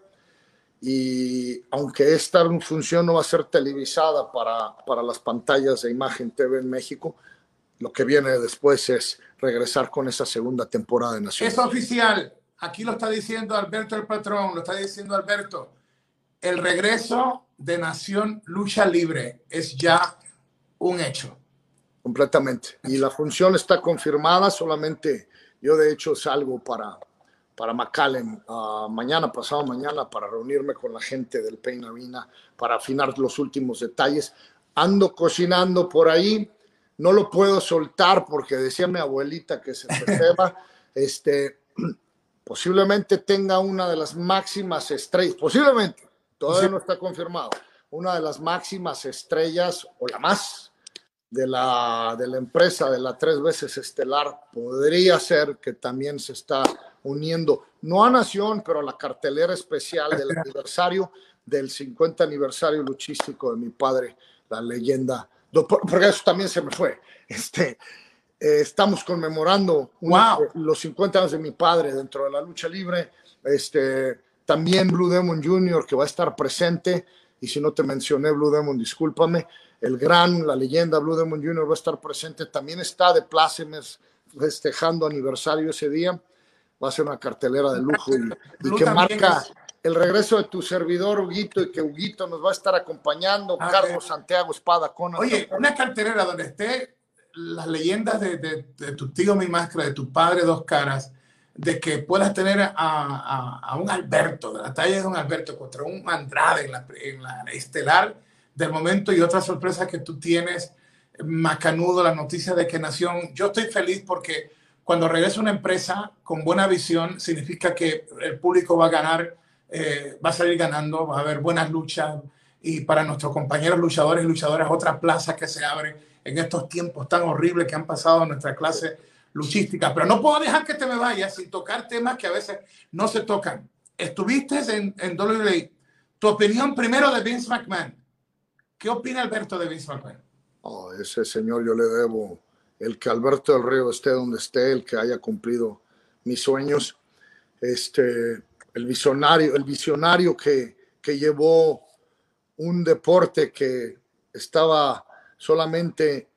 Y aunque esta función no va a ser televisada para, para las pantallas de Imagen TV en México, lo que viene después es regresar con esa segunda temporada de Nación. Es oficial, aquí lo está diciendo Alberto el patrón, lo está diciendo Alberto. El regreso de Nación Lucha Libre es ya un hecho completamente. Y la función está confirmada, solamente yo de hecho salgo para, para McAllen uh, mañana, pasado mañana, para reunirme con la gente del Pain Arena, para afinar los últimos detalles. Ando cocinando por ahí, no lo puedo soltar porque decía mi abuelita que se [LAUGHS] sepa, este, posiblemente tenga una de las máximas estrellas, posiblemente, todavía no está confirmado, una de las máximas estrellas o la más de la, de la empresa de la tres veces estelar podría ser que también se está uniendo, no a Nación, pero a la cartelera especial del [LAUGHS] aniversario del 50 aniversario luchístico de mi padre, la leyenda, porque eso también se me fue. Este, eh, estamos conmemorando los 50 años de mi padre dentro de la lucha libre. Este, también Blue Demon Jr., que va a estar presente. Y si no te mencioné Blue Demon, discúlpame el gran, la leyenda Blue Demon Jr. va a estar presente. También está de plácemes festejando aniversario ese día. Va a ser una cartelera de lujo y, que marca el regreso de tu servidor, Huguito, y que Huguito nos va a estar acompañando. Ah, Carlos Santiago Espada con. Oye, una cartelera donde esté las leyendas de, tu tío Mi Máscara, de tu padre Dos Caras, de que puedas tener a, un Alberto, de la talla de un Alberto contra un Andrade en la, en la estelar del momento y otra sorpresa que tú tienes, Macanudo, la noticia de que Nación, yo estoy feliz porque cuando regresa una empresa con buena visión, significa que el público va a ganar, eh, va a salir ganando, va a haber buenas luchas y para nuestros compañeros luchadores y luchadoras otra plaza que se abre en estos tiempos tan horribles que han pasado en nuestra clase luchística. Pero no puedo dejar que te me vayas sin tocar temas que a veces no se tocan. Estuviste en, en WWE. Tu opinión primero de Vince McMahon. ¿Qué opina Alberto de Vince Oh, ese señor yo le debo el que Alberto del Río esté donde esté, el que haya cumplido mis sueños, este, el visionario, el visionario que, que llevó un deporte que estaba solamente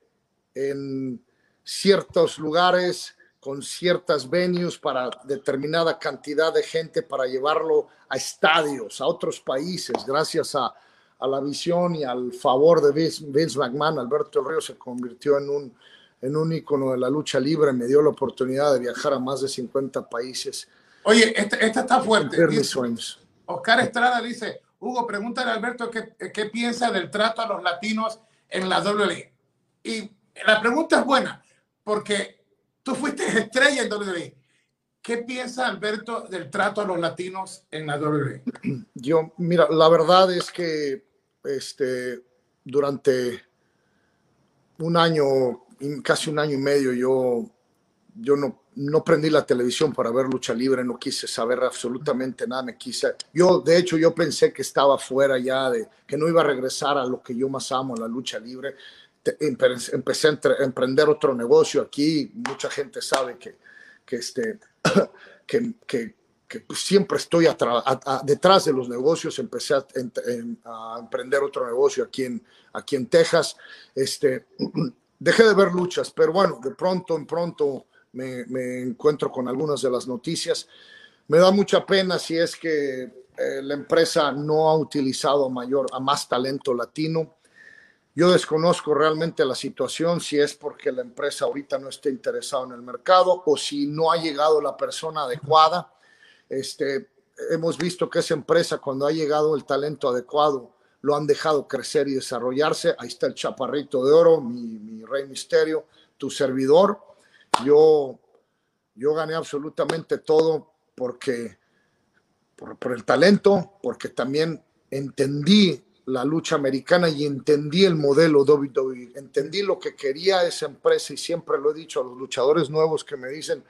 en ciertos lugares, con ciertas venues para determinada cantidad de gente, para llevarlo a estadios, a otros países, gracias a, a la visión y al favor de Vince, McMahon, Alberto Río se convirtió en un, en un ícono de la lucha libre, me dio la oportunidad de viajar a más de 50 países. Oye, esta, está fuerte. Oscar Estrada dice, Hugo, pregúntale a Alberto qué, qué piensa del trato a los latinos en la WWE. Y la pregunta es buena, porque tú fuiste estrella en WWE. ¿Qué piensa Alberto del trato a los latinos en la WWE? Yo, mira, la verdad es que este, durante un año, casi un año y medio, yo, yo no, no prendí la televisión para ver lucha libre, no quise saber absolutamente nada, me quise, yo de hecho yo pensé que estaba fuera ya, de que no iba a regresar a lo que yo más amo, la lucha libre. Empecé a emprender otro negocio aquí, mucha gente sabe que, que, este, [COUGHS] que, que pues, siempre estoy detrás de los negocios, empecé a, emprender otro negocio aquí en, aquí en Texas. Este, [CLEARS THROAT] dejé de ver luchas, pero bueno, de pronto en pronto me, encuentro con algunas de las noticias. Me da mucha pena si es que eh, la empresa no ha utilizado mayor, a más talento latino. Yo desconozco realmente la situación, si es porque la empresa ahorita no está interesada en el mercado o si no ha llegado la persona adecuada este, hemos visto que esa empresa, cuando ha llegado el talento adecuado, lo han dejado crecer y desarrollarse. Ahí está el chaparrito de oro, mi, rey misterio, tu servidor. Yo, yo gané absolutamente todo porque por, el talento, porque también entendí la lucha americana y entendí el modelo WWE, entendí lo que quería esa empresa y siempre lo he dicho a los luchadores nuevos que me dicen,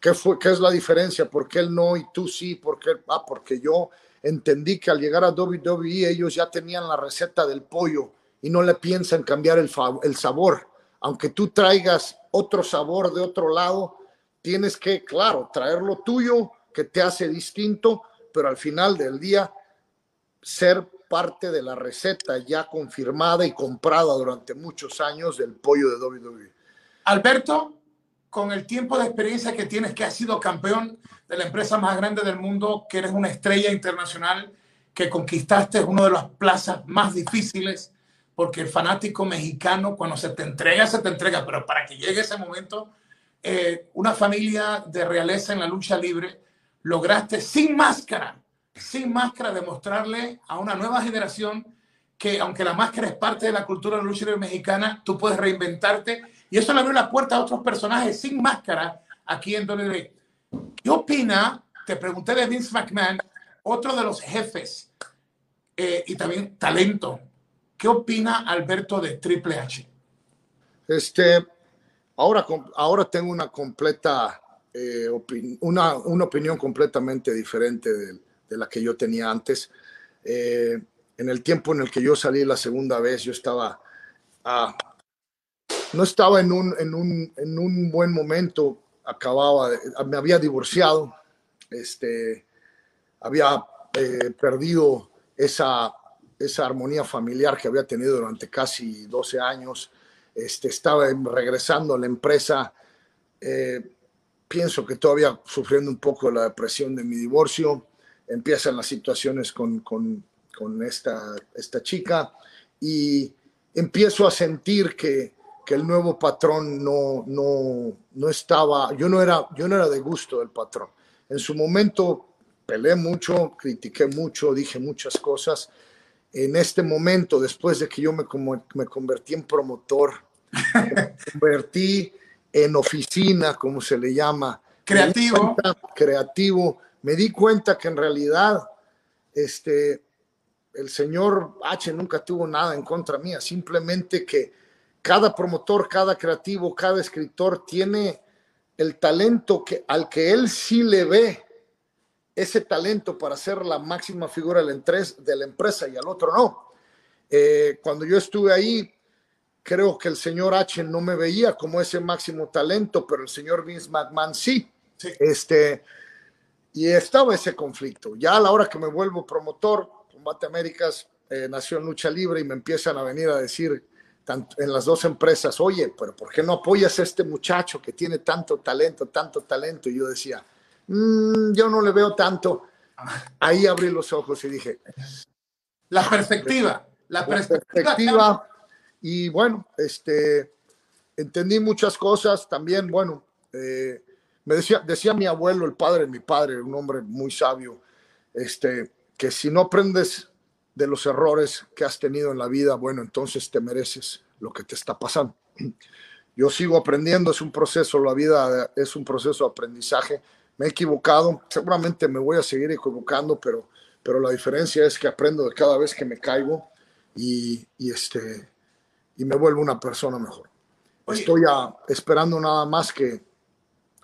¿qué, fue, qué es la diferencia? ¿Por qué él no y tú sí? ¿Por qué? Ah, porque yo entendí que al llegar a WWE ellos ya tenían la receta del pollo y no le piensan cambiar el sabor. Aunque tú traigas otro sabor de otro lado, tienes que, claro, traer lo tuyo que te hace distinto, pero al final del día ser parte de la receta ya confirmada y comprada durante muchos años del pollo de WWE. Alberto, con el tiempo de experiencia que tienes, que has sido campeón de la empresa más grande del mundo, que eres una estrella internacional, que conquistaste una de las plazas más difíciles, porque el fanático mexicano, cuando se te entrega, se te entrega, pero para que llegue ese momento, eh, una familia de realeza en la lucha libre, lograste sin máscara sin máscara, demostrarle a una nueva generación que aunque la máscara es parte de la cultura de la lucha mexicana, tú puedes reinventarte y eso le abrió la puerta a otros personajes sin máscara aquí en WWE. ¿Qué opina? Te pregunté de Vince McMahon, otro de los jefes eh, y también talento. ¿Qué opina Alberto de Triple H? Este, ahora, ahora tengo una completa, eh, una, una opinión completamente diferente de la que yo tenía antes. Eh, en el tiempo en el que yo salí la segunda vez, yo estaba, ah, no estaba en un, en, un, en un buen momento, acababa, me había divorciado, este, había eh, perdido esa, esa armonía familiar que había tenido durante casi 12 años, este, estaba regresando a la empresa. Eh, pienso que todavía sufriendo un poco la depresión de mi divorcio empiezan las situaciones con, con, con esta, esta chica y empiezo a sentir que, que el nuevo patrón no, no, no, estaba, yo no, era, yo no era de gusto del patrón. En su momento peleé mucho, critiqué mucho, dije muchas cosas. En este momento, después de que yo me, como, me convertí en promotor, me convertí en oficina, como se le llama. Creativo. Creativo me di cuenta que en realidad este, el señor H nunca tuvo nada en contra mía, simplemente que cada promotor, cada creativo, cada escritor tiene el talento que, al que él sí le ve ese talento para ser la máxima figura de la empresa y al otro no. Eh, cuando yo estuve ahí, creo que el señor H no me veía como ese máximo talento, pero el señor Vince McMahon sí. sí. Este, y estaba ese conflicto. Ya a la hora que me vuelvo promotor, Combate Américas eh, nació en lucha libre y me empiezan a venir a decir tanto, en las dos empresas, oye, pero ¿por qué no apoyas a este muchacho que tiene tanto talento, tanto talento? Y yo decía, mm, yo no le veo tanto. Ahí abrí los ojos y dije, la perspectiva, la, perspectiva. y bueno, este, entendí muchas cosas también, bueno, eh, me decía, decía mi abuelo, el padre mi padre, un hombre muy sabio, este, que si no aprendes de los errores que has tenido en la vida, bueno, entonces te mereces lo que te está pasando. Yo sigo aprendiendo, es un proceso, la vida es un proceso de aprendizaje. Me he equivocado, seguramente me voy a seguir equivocando, pero, pero la diferencia es que aprendo de cada vez que me caigo y, y este, y me vuelvo una persona mejor. Estoy esperando nada más que,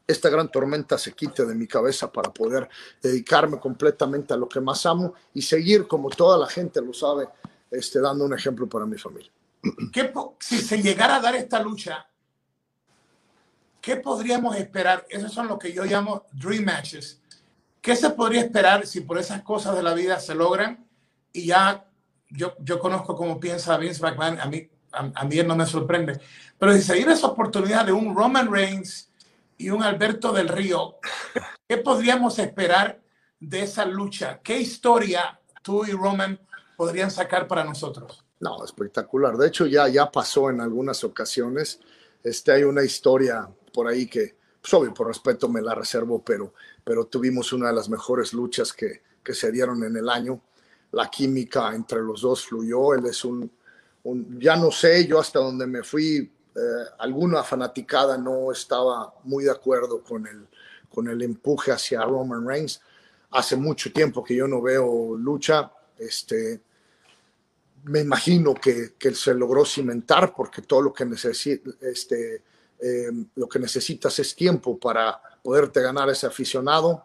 esta gran tormenta se quite de mi cabeza para poder dedicarme completamente a lo que más amo y seguir, como toda la gente lo sabe, este, dando un ejemplo para mi familia. ¿Qué, si se llegara a dar esta lucha, ¿qué podríamos esperar? Esos son lo que yo llamo dream matches. ¿Qué se podría esperar si por esas cosas de la vida se logran? Y ya yo, yo conozco cómo piensa Vince McMahon, a mí, a, mí no me sorprende. Pero si se diera esa oportunidad de un Roman Reigns, y un Alberto del Río, ¿qué podríamos esperar de esa lucha? ¿Qué historia tú y Roman podrían sacar para nosotros? No, espectacular. De hecho, ya, ya pasó en algunas ocasiones. Este, hay una historia por ahí que pues obvio, por respeto me la reservo, pero, pero tuvimos una de las mejores luchas que, que se dieron en el año. La química entre los dos fluyó. Él es un, un ya no sé, yo hasta donde me fui, eh, alguna fanaticada no estaba muy de acuerdo con el, con el empuje hacia Roman Reigns. Hace mucho tiempo que yo no veo lucha. Este, me imagino que, que se logró cimentar porque todo lo que, necesita, este, eh, lo que necesitas es tiempo para poderte ganar ese aficionado.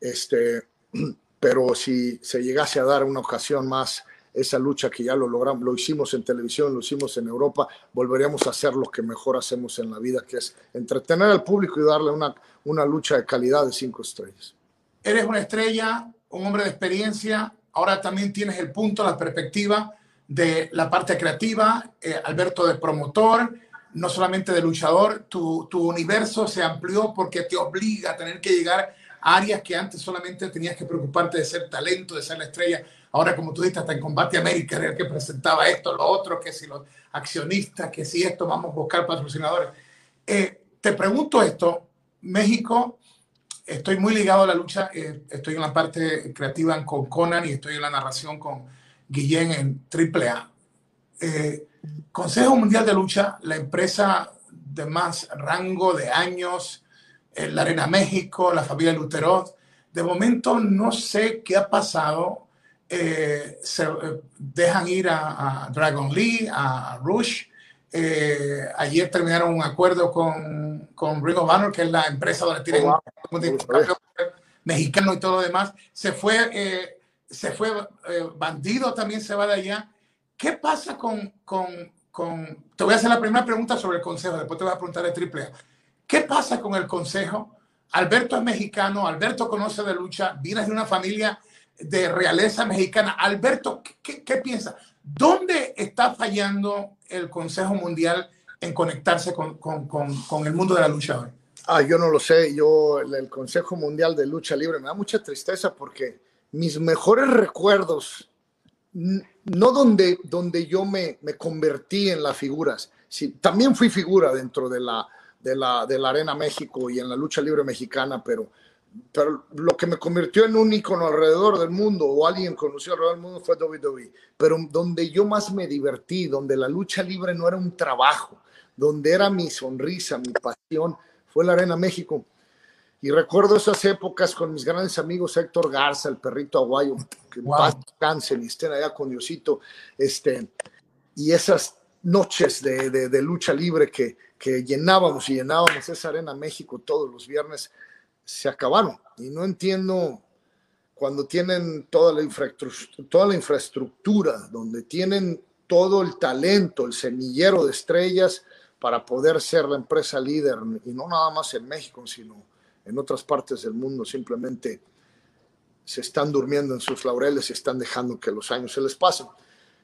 Este, [CLEARS THROAT] pero si se llegase a dar una ocasión más esa lucha que ya lo logramos, lo hicimos en televisión, lo hicimos en Europa, volveríamos a hacer lo que mejor hacemos en la vida, que es entretener al público y darle una, una lucha de calidad de cinco estrellas. Eres una estrella, un hombre de experiencia, ahora también tienes el punto, la perspectiva de la parte creativa, eh, Alberto de promotor, no solamente de luchador, tu, tu universo se amplió porque te obliga a tener que llegar a áreas que antes solamente tenías que preocuparte de ser talento, de ser la estrella. Ahora, como tú dices, hasta en Combate América era el que presentaba esto, lo otro, que si los accionistas, que si esto, vamos a buscar patrocinadores. Eh, te pregunto esto, México, estoy muy ligado a la lucha, eh, estoy en la parte creativa con Conan y estoy en la narración con Guillén en AAA. Eh, Consejo Mundial de Lucha, la empresa de más rango de años, eh, la Arena México, la familia Luterot. De momento no sé qué ha pasado eh, se dejan ir a, Dragon Lee, a Rush. Ayer terminaron un acuerdo con, con Ring of Honor, que es la empresa donde tienen oh, mexicano y todo lo demás. Se fue, se fue Bandido, también se va de allá. ¿Qué pasa con, con, con, Te voy a hacer la primera pregunta sobre el consejo, después te voy a preguntar de triple ¿Qué pasa con el consejo? Alberto es mexicano, Alberto conoce de lucha, viene de una familia de realeza mexicana. Alberto, ¿qué, qué piensa? ¿Dónde está fallando el Consejo Mundial en conectarse con, con, con, el mundo de la lucha hoy? Ah, yo no lo sé. Yo, el Consejo Mundial de Lucha Libre, me da mucha tristeza porque mis mejores recuerdos, no donde, donde yo me, me convertí en las figuras, sí, también fui figura dentro de la, de, la, de la Arena México y en la lucha libre mexicana, pero pero lo que me convirtió en un icono alrededor del mundo o alguien conocido alrededor del mundo fue WWE. Pero donde yo más me divertí, donde la lucha libre no era un trabajo, donde era mi sonrisa, mi pasión, fue la Arena México. Y recuerdo esas épocas con mis grandes amigos Héctor Garza, el perrito aguayo, que wow. paz y estén allá con Diosito, este, y esas noches de, de, de lucha libre que, que llenábamos y llenábamos esa Arena México todos los viernes se acabaron. Y no entiendo cuando tienen toda la, infraestructura, toda la infraestructura, donde tienen todo el talento, el semillero de estrellas para poder ser la empresa líder, y no nada más en México, sino en otras partes del mundo, simplemente se están durmiendo en sus laureles y están dejando que los años se les pasen.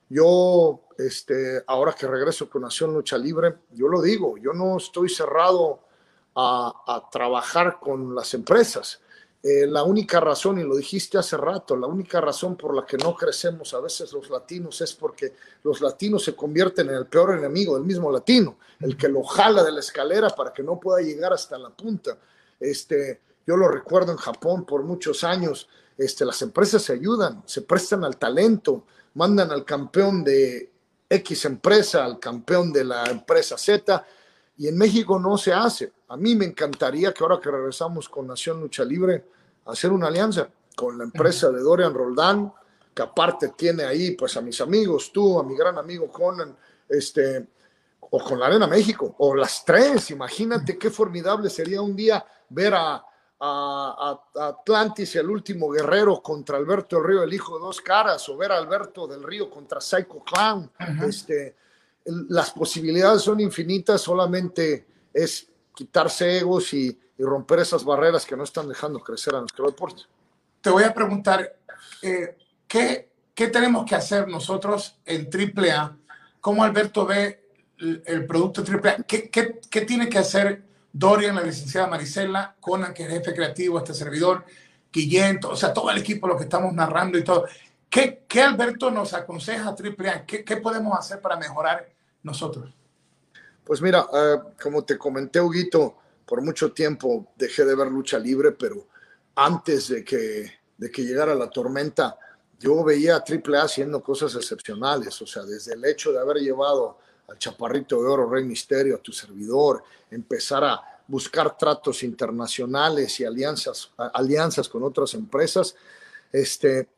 Yo, este, ahora que regreso con Nación Lucha Libre, yo lo digo, yo no estoy cerrado a, trabajar con las empresas. Eh, la única razón, y lo dijiste hace rato, la única razón por la que no crecemos a veces los latinos es porque los latinos se convierten en el peor enemigo del mismo latino, el que lo jala de la escalera para que no pueda llegar hasta la punta. Este, yo lo recuerdo en Japón por muchos años, este, las empresas se ayudan, se prestan al talento, mandan al campeón de X empresa, al campeón de la empresa Z, y en México no se hace. A mí me encantaría que ahora que regresamos con Nación Lucha Libre, hacer una alianza con la empresa de Dorian Roldán, que aparte tiene ahí pues a mis amigos, tú, a mi gran amigo Conan, este, o con la Arena México, o las tres. Imagínate qué formidable sería un día ver a, a, Atlantis y el último guerrero contra Alberto del Río, el hijo de dos caras, o ver a Alberto del Río contra Psycho Clown. Este, las posibilidades son infinitas, solamente es quitarse egos y, romper esas barreras que no están dejando crecer a nuestro deporte. Te voy a preguntar, eh, ¿qué, ¿qué, tenemos que hacer nosotros en AAA? ¿Cómo Alberto ve el, producto AAA? ¿Qué, qué, qué tiene que hacer Dorian, la licenciada Marisela, Conan, que es jefe creativo, este servidor, Guillén, o sea, todo el equipo, lo que estamos narrando y todo? ¿Qué, qué Alberto nos aconseja a AAA? ¿Qué, ¿Qué podemos hacer para mejorar nosotros? Pues mira, uh, como te comenté, Huguito, por mucho tiempo dejé de ver lucha libre, pero antes de que, de que llegara la tormenta, yo veía a AAA haciendo cosas excepcionales, o sea, desde el hecho de haber llevado al Chaparrito de Oro, Rey Misterio, a tu servidor, empezar a buscar tratos internacionales y alianzas, alianzas con otras empresas, este,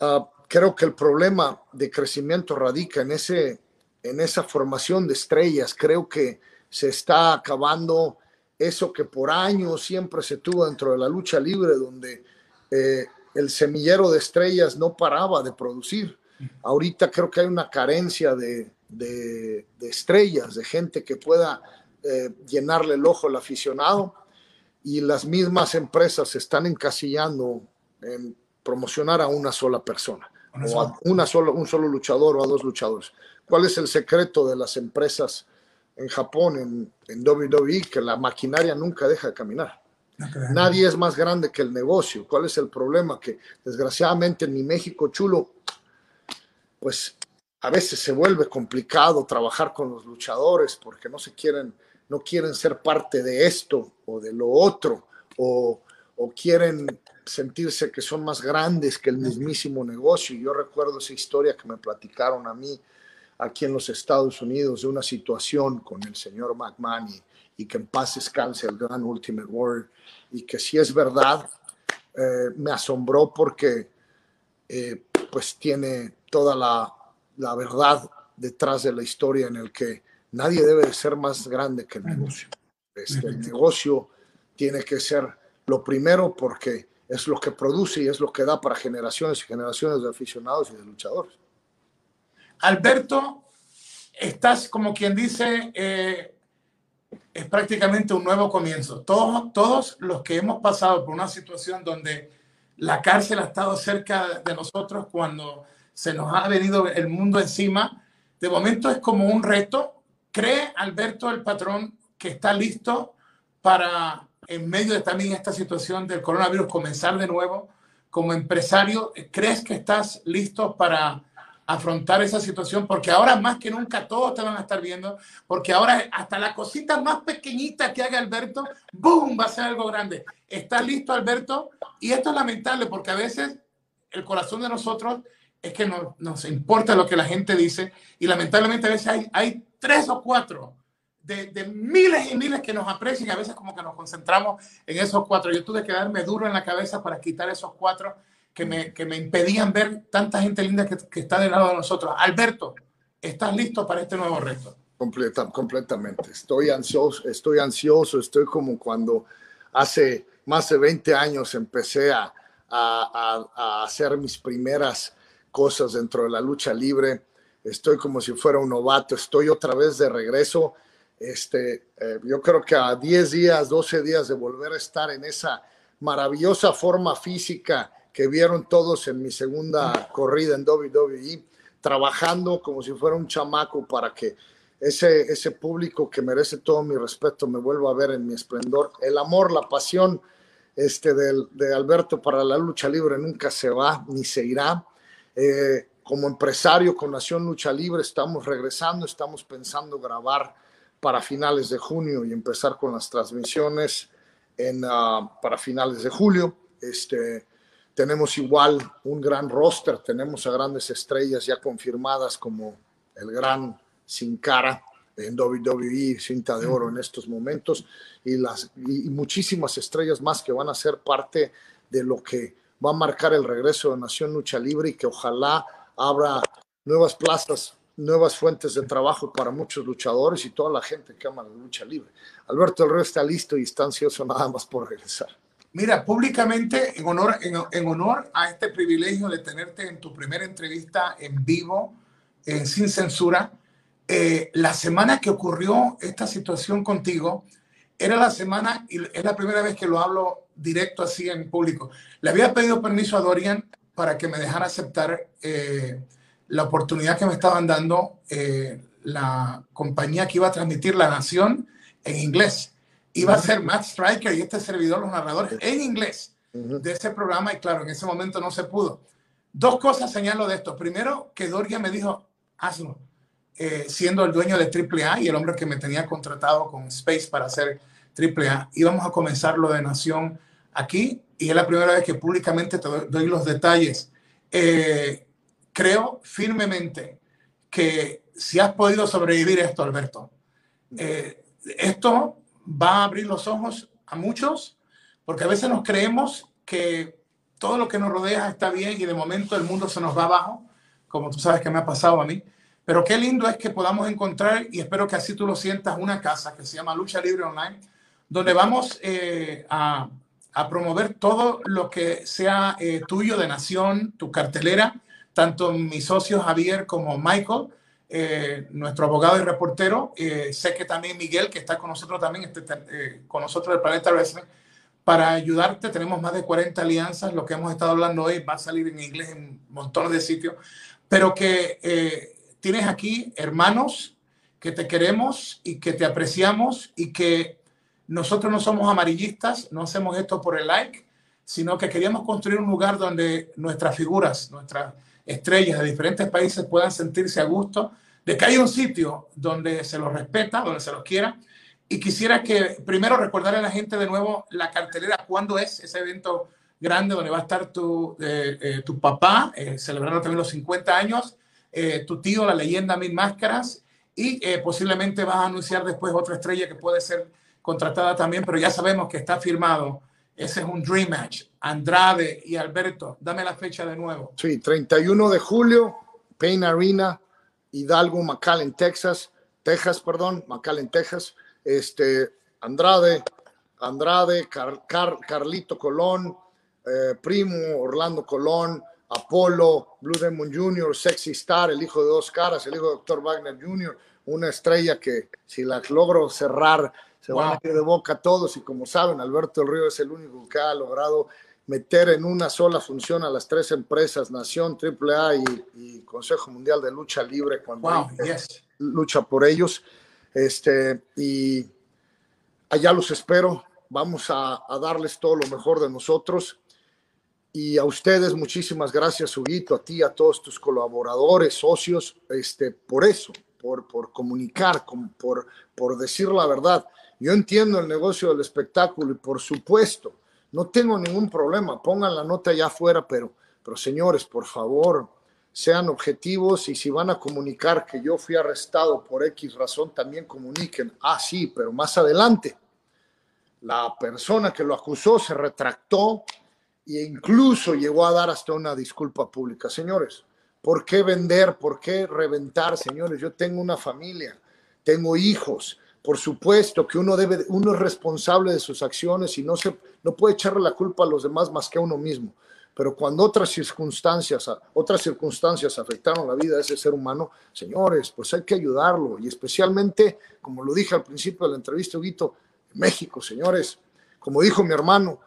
uh, creo que el problema de crecimiento radica en, ese, en esa formación de estrellas. Creo que se está acabando eso que por años siempre se tuvo dentro de la lucha libre, donde eh, el semillero de estrellas no paraba de producir. Ahorita creo que hay una carencia de, de, estrellas, de gente que pueda eh, llenarle el ojo al aficionado y las mismas empresas se están encasillando en promocionar a una sola persona, o a una sola, un solo luchador o a dos luchadores. ¿Cuál es el secreto de las empresas en Japón, en, en WWE, que la maquinaria nunca deja de caminar? Nadie es más grande que el negocio. ¿Cuál es el problema? Que desgraciadamente en mi México chulo, pues a veces se vuelve complicado trabajar con los luchadores porque no se quieren, no quieren ser parte de esto o de lo otro, o, o quieren sentirse que son más grandes que el mismísimo negocio. Yo recuerdo esa historia que me platicaron a mí aquí en los Estados Unidos de una situación con el señor McMahon y, que en paz descanse el gran Ultimate Warrior y que si es verdad, eh, me asombró porque eh, pues tiene toda la, la, verdad detrás de la historia en el que nadie debe de ser más grande que el negocio. Este, el negocio tiene que ser lo primero porque es lo que produce y es lo que da para generaciones y generaciones de aficionados y de luchadores. Alberto, estás como quien dice, eh, es prácticamente un nuevo comienzo. Todos, todos los que hemos pasado por una situación donde la cárcel ha estado cerca de nosotros cuando se nos ha venido el mundo encima, de momento es como un reto. ¿Cree Alberto el patrón que está listo para en medio de también esta situación del coronavirus, comenzar de nuevo como empresario, ¿crees que estás listo para afrontar esa situación? Porque ahora más que nunca todos te van a estar viendo, porque ahora hasta la cosita más pequeñita que haga Alberto, ¡boom!, va a ser algo grande. ¿Estás listo, Alberto? Y esto es lamentable porque a veces el corazón de nosotros es que no, nos importa lo que la gente dice y lamentablemente a veces hay, hay tres o cuatro de, miles y miles que nos aprecian, a veces como que nos concentramos en esos cuatro. Yo tuve que darme duro en la cabeza para quitar esos cuatro que me, que me impedían ver tanta gente linda que, que, está del lado de nosotros. Alberto, ¿estás listo para este nuevo reto? Completa, completamente. Estoy ansioso, estoy ansioso, estoy como cuando hace más de 20 años empecé a, a, a hacer mis primeras cosas dentro de la lucha libre. Estoy como si fuera un novato, estoy otra vez de regreso este, eh, yo creo que a 10 días, 12 días de volver a estar en esa maravillosa forma física que vieron todos en mi segunda corrida en WWE, trabajando como si fuera un chamaco para que ese, ese público que merece todo mi respeto me vuelva a ver en mi esplendor. El amor, la pasión este, de, de Alberto para la lucha libre nunca se va ni se irá. Eh, como empresario con Nación Lucha Libre estamos regresando, estamos pensando grabar para finales de junio y empezar con las transmisiones en, ah, para finales de julio. Este, tenemos igual un gran roster, tenemos a grandes estrellas ya confirmadas como el gran Sin Cara en WWE, cinta de oro en estos momentos, y, las, y muchísimas estrellas más que van a ser parte de lo que va a marcar el regreso de Nación Lucha Libre y que ojalá abra nuevas plazas nuevas fuentes de trabajo para muchos luchadores y toda la gente que ama la lucha libre. Alberto El Rey está listo y está ansioso nada más por regresar. Mira, públicamente, en honor, en, honor a este privilegio de tenerte en tu primera entrevista en vivo, eh, sin censura, eh, la semana que ocurrió esta situación contigo, era la semana, y es la primera vez que lo hablo directo así en público. Le había pedido permiso a Dorian para que me dejara aceptar eh, la oportunidad que me estaban dando eh, la compañía que iba a transmitir La Nación en inglés. Iba a ser Matt Striker y este servidor, los narradores, en inglés de ese programa y claro, en ese momento no se pudo. Dos cosas señalo de esto. Primero, que Doria me dijo, hazlo, eh, siendo el dueño de AAA y el hombre que me tenía contratado con Space para hacer AAA, íbamos a comenzar lo de Nación aquí y es la primera vez que públicamente te doy los detalles. Eh, creo firmemente que si has podido sobrevivir esto, Alberto, eh, esto va a abrir los ojos a muchos, porque a veces nos creemos que todo lo que nos rodea está bien y de momento el mundo se nos va abajo, como tú sabes que me ha pasado a mí. Pero qué lindo es que podamos encontrar, y espero que así tú lo sientas, una casa que se llama Lucha Libre Online, donde vamos eh, a, a, promover todo lo que sea eh, tuyo de nación, tu cartelera, tanto mi socio Javier como Michael, eh, nuestro abogado y reportero. sé que también Miguel, que está con nosotros también, este, con nosotros del Planeta Wrestling, para ayudarte. Tenemos más de 40 alianzas. Lo que hemos estado hablando hoy va a salir en inglés en montones de sitios, pero que tienes aquí hermanos que te queremos y que te apreciamos y que nosotros no somos amarillistas, no hacemos esto por el like, sino que queríamos construir un lugar donde nuestras figuras, nuestras estrellas de diferentes países puedan sentirse a gusto, de que hay un sitio donde se los respeta, donde se los quiera. Y quisiera que primero recordarle a la gente de nuevo la cartelera, cuándo es ese evento grande donde va a estar tu, eh, eh, tu papá, eh, celebrando también los 50 años, eh, tu tío, la leyenda Mil Máscaras, y eh, posiblemente vas a anunciar después otra estrella que puede ser contratada también, pero ya sabemos que está firmado. Ese es un Dream Match. Andrade y Alberto, dame la fecha de nuevo. Sí, 31 de julio, Payne Arena, Hidalgo, McAllen, Texas, Texas, perdón, McAllen, Texas. Este, Andrade, Andrade, Carlito Colón, eh, Primo, Orlando Colón, Apolo, Blue Demon Jr., Sexy Star, el hijo de dos caras, el hijo de Dr. Wagner Jr., una estrella que si la logro cerrar se van a ir de boca todos y como saben, Alberto Río es el único que ha logrado meter en una sola función a las tres empresas, Nación, AAA y, y Consejo Mundial de Lucha Libre, cuando lucha por ellos. Este, y allá los espero, vamos a, a darles todo lo mejor de nosotros y a ustedes, muchísimas gracias, Huguito, a ti, a todos tus colaboradores, socios, este, por eso, por, por comunicar, por, por decir la verdad. Yo entiendo el negocio del espectáculo y por supuesto, no tengo ningún problema, pongan la nota allá afuera, pero, pero señores, por favor, sean objetivos y si van a comunicar que yo fui arrestado por X razón, también comuniquen. Ah, sí, pero más adelante, la persona que lo acusó se retractó, e incluso llegó a dar hasta una disculpa pública. Señores, ¿por qué vender? ¿Por qué reventar? Señores, yo tengo una familia, tengo hijos. Por supuesto que uno debe, uno es responsable de sus acciones y no se, no puede echarle la culpa a los demás más que a uno mismo. Pero cuando otras circunstancias, otras circunstancias afectaron la vida de ese ser humano, señores, pues hay que ayudarlo. Y especialmente, como lo dije al principio de la entrevista, Huguito, México, señores, como dijo mi hermano,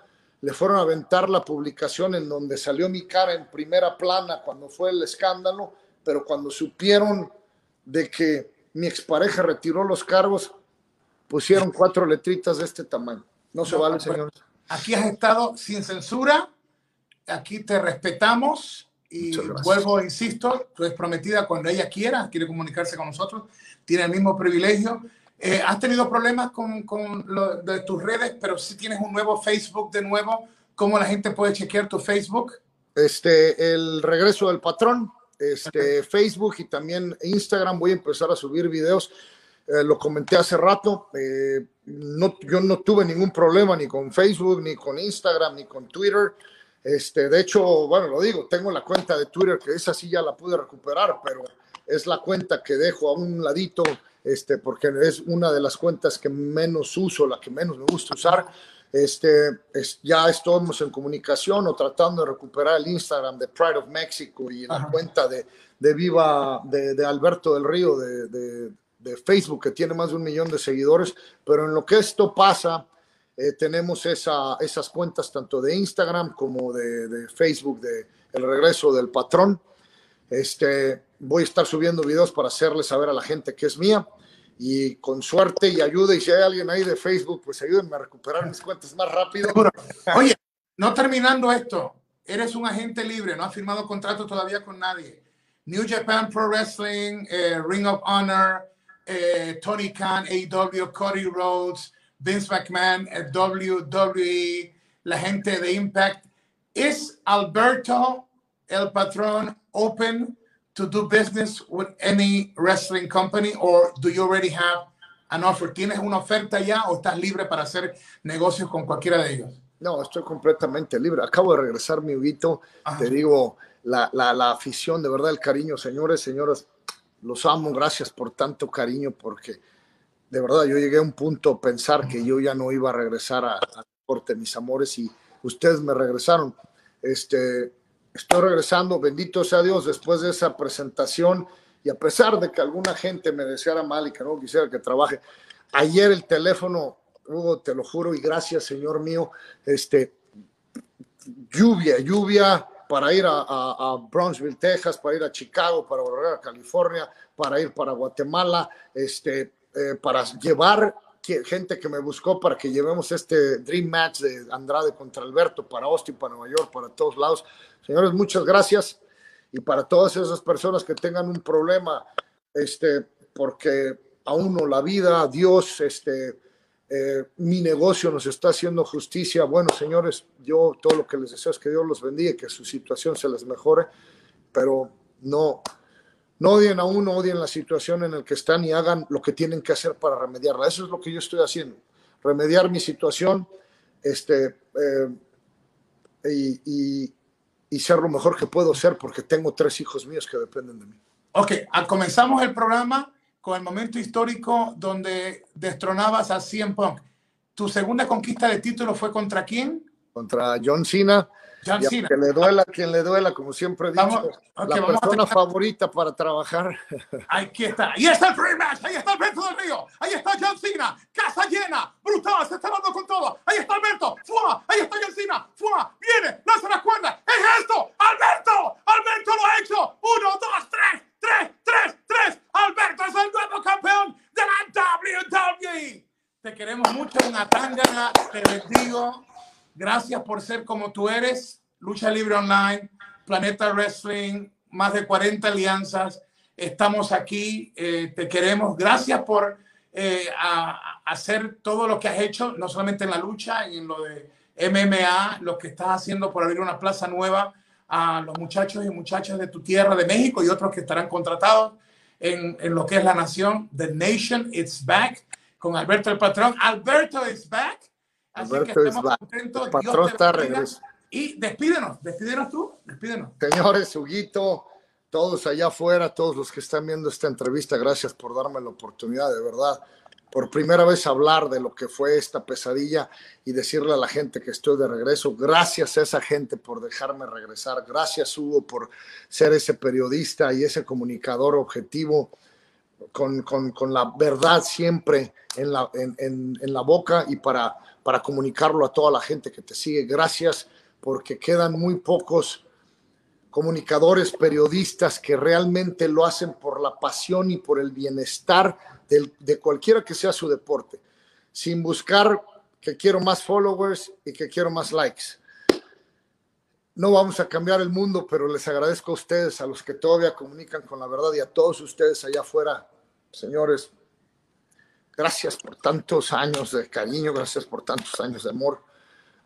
le fueron a aventar la publicación en donde salió mi cara en primera plana cuando fue el escándalo, pero cuando supieron de que mi expareja retiró los cargos, pusieron cuatro letritas de este tamaño. No se vale, señores. Aquí has estado sin censura, aquí te respetamos y vuelvo, insisto, tú eres prometida cuando ella quiera, quiere comunicarse con nosotros, tiene el mismo privilegio. Eh, ¿Has tenido problemas con, con lo de tus redes, pero si tienes un nuevo Facebook de nuevo? ¿Cómo la gente puede chequear tu Facebook? Este, el regreso del patrón, este, Facebook y también Instagram. Voy a empezar a subir videos. Eh, lo comenté hace rato. Eh, no, yo no tuve ningún problema ni con Facebook, ni con Instagram, ni con Twitter. Este, de hecho, bueno, lo digo, tengo la cuenta de Twitter que esa sí ya la pude recuperar, pero es la cuenta que dejo a un ladito este, porque es una de las cuentas que menos uso, la que menos me gusta usar. Este, ya estamos en comunicación o tratando de recuperar el Instagram de Pride of Mexico y la cuenta de, de Viva de, Alberto del Río de, de, Facebook, que tiene más de un millón de seguidores. Pero en lo que esto pasa, eh, tenemos esa, esas cuentas tanto de Instagram como de, Facebook de El Regreso del Patrón. Este, voy a estar subiendo videos para hacerle saber a la gente que es mía y con suerte y ayuda, y si hay alguien ahí de Facebook, pues ayúdenme a recuperar mis cuentas más rápido. Oye, no terminando esto, eres un agente libre, no has firmado contrato todavía con nadie. New Japan Pro Wrestling, eh, Ring of Honor, eh, Tony Khan, AEW, Cody Rhodes, Vince McMahon, WWE, la gente de Impact. ¿Es Alberto el patrón open to do business with any wrestling company or do you already have an offer? ¿Tienes una oferta ya o estás libre para hacer negocios con cualquiera de ellos? No, estoy completamente libre. Acabo de regresar, mi Huguito. Te digo, la, la, la, afición, de verdad, el cariño, señores, señoras, los amo. Gracias por tanto cariño, porque de verdad yo llegué a un punto pensar que yo ya no iba a regresar a, a deporte, mis amores, y ustedes me regresaron. Este, estoy regresando, bendito sea Dios, después de esa presentación. Y a pesar de que alguna gente me deseara mal y que no quisiera que trabaje, ayer el teléfono, Hugo, te lo juro y gracias, Señor mío, este, lluvia, lluvia para ir a, Brownsville, Texas, para ir a Chicago, para volver a California, para ir para Guatemala, este, eh, para llevar gente que me buscó para que llevemos este Dream Match de Andrade contra Alberto para Austin, para Nueva York, para todos lados. Señores, muchas gracias. Y para todas esas personas que tengan un problema, este, porque a uno la vida, Dios, este, eh, mi negocio nos está haciendo justicia. Bueno, señores, yo todo lo que les deseo es que Dios los bendiga que su situación se les mejore, pero no, no odien a uno, odien la situación en la que están y hagan lo que tienen que hacer para remediarla. Eso es lo que yo estoy haciendo, remediar mi situación este, eh, y, y, y, ser lo mejor que puedo ser porque tengo tres hijos míos que dependen de mí. Ok, comenzamos el programa con el momento histórico donde destronabas a CM Punk. ¿Tu segunda conquista de título fue contra quién? Contra John Cena John Cena. Que le duela, quien le duela, como siempre he dicho, Vamos, ok, la a persona tener- favorita para trabajar. [LAUGHS] Aquí está. Ahí está el free match. Ahí está Alberto del Río. Ahí está John Cena. Casa llena. Brutal. Se está dando con todo. Ahí está Alberto. ¡Fua! Ahí está John Cena. ¡Fua! Viene. Lanza la cuerda. ¡Es esto! ¡Alberto! ¡Alberto lo ha hecho! ¡Uno, dos, tres! ¡Tres, tres, tres! ¡Alberto es el nuevo campeón de la WWE! Te queremos mucho en Atangana. Te bendigo. Gracias por ser como tú eres. Lucha Libre Online, Planeta Wrestling, más de 40 alianzas. Estamos aquí, eh, te queremos. Gracias por eh, hacer todo lo que has hecho, no solamente en la lucha, en lo de MMA, lo que estás haciendo por abrir una plaza nueva a los muchachos y muchachas de tu tierra, de México, y otros que estarán contratados en, lo que es la nación. The Nation It's Back, con Alberto el Patrón. Alberto is back. Así que Alberto estamos back. contentos. Patrón está regreso. Y despídenos, despídenos tú, despídenos. Señores, Huguito, todos allá afuera, todos los que están viendo esta entrevista, gracias por darme la oportunidad, de verdad, por primera vez hablar de lo que fue esta pesadilla y decirle a la gente que estoy de regreso. Gracias a esa gente por dejarme regresar. Gracias, Hugo, por ser ese periodista y ese comunicador objetivo. Con, con, con la verdad siempre en la, en, en, en la boca y para, para comunicarlo a toda la gente que te sigue. Gracias porque quedan muy pocos comunicadores, periodistas que realmente lo hacen por la pasión y por el bienestar de cualquiera que sea su deporte, sin buscar que quiero más followers y que quiero más likes. No vamos a cambiar el mundo, pero les agradezco a ustedes, a los que todavía comunican con la verdad y a todos ustedes allá afuera, señores. Gracias por tantos años de cariño, gracias por tantos años de amor.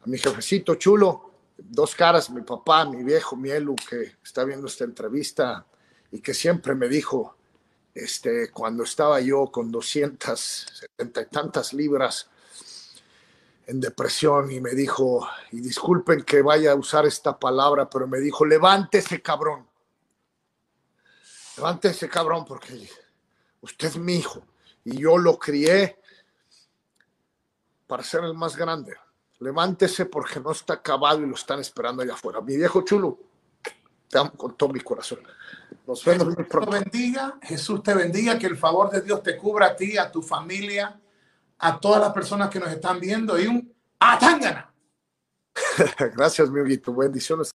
A mi jefecito chulo, dos caras, mi papá, mi viejo, mi Elu, que está viendo esta entrevista y que siempre me dijo, este, cuando estaba yo con 270 y tantas libras en depresión y me dijo, y disculpen que vaya a usar esta palabra, pero me dijo, levántese cabrón, levántese cabrón porque usted es mi hijo y yo lo crié para ser el más grande. Levántese porque no está acabado y lo están esperando allá afuera. Mi viejo chulo, te amo con todo mi corazón. Nos vemos Jesús te bendiga, Jesús te bendiga, que el favor de Dios te cubra a ti, a tu familia, a todas las personas que nos están viendo y un Atangana. [LAUGHS] Gracias, mi Huguito. Bendiciones.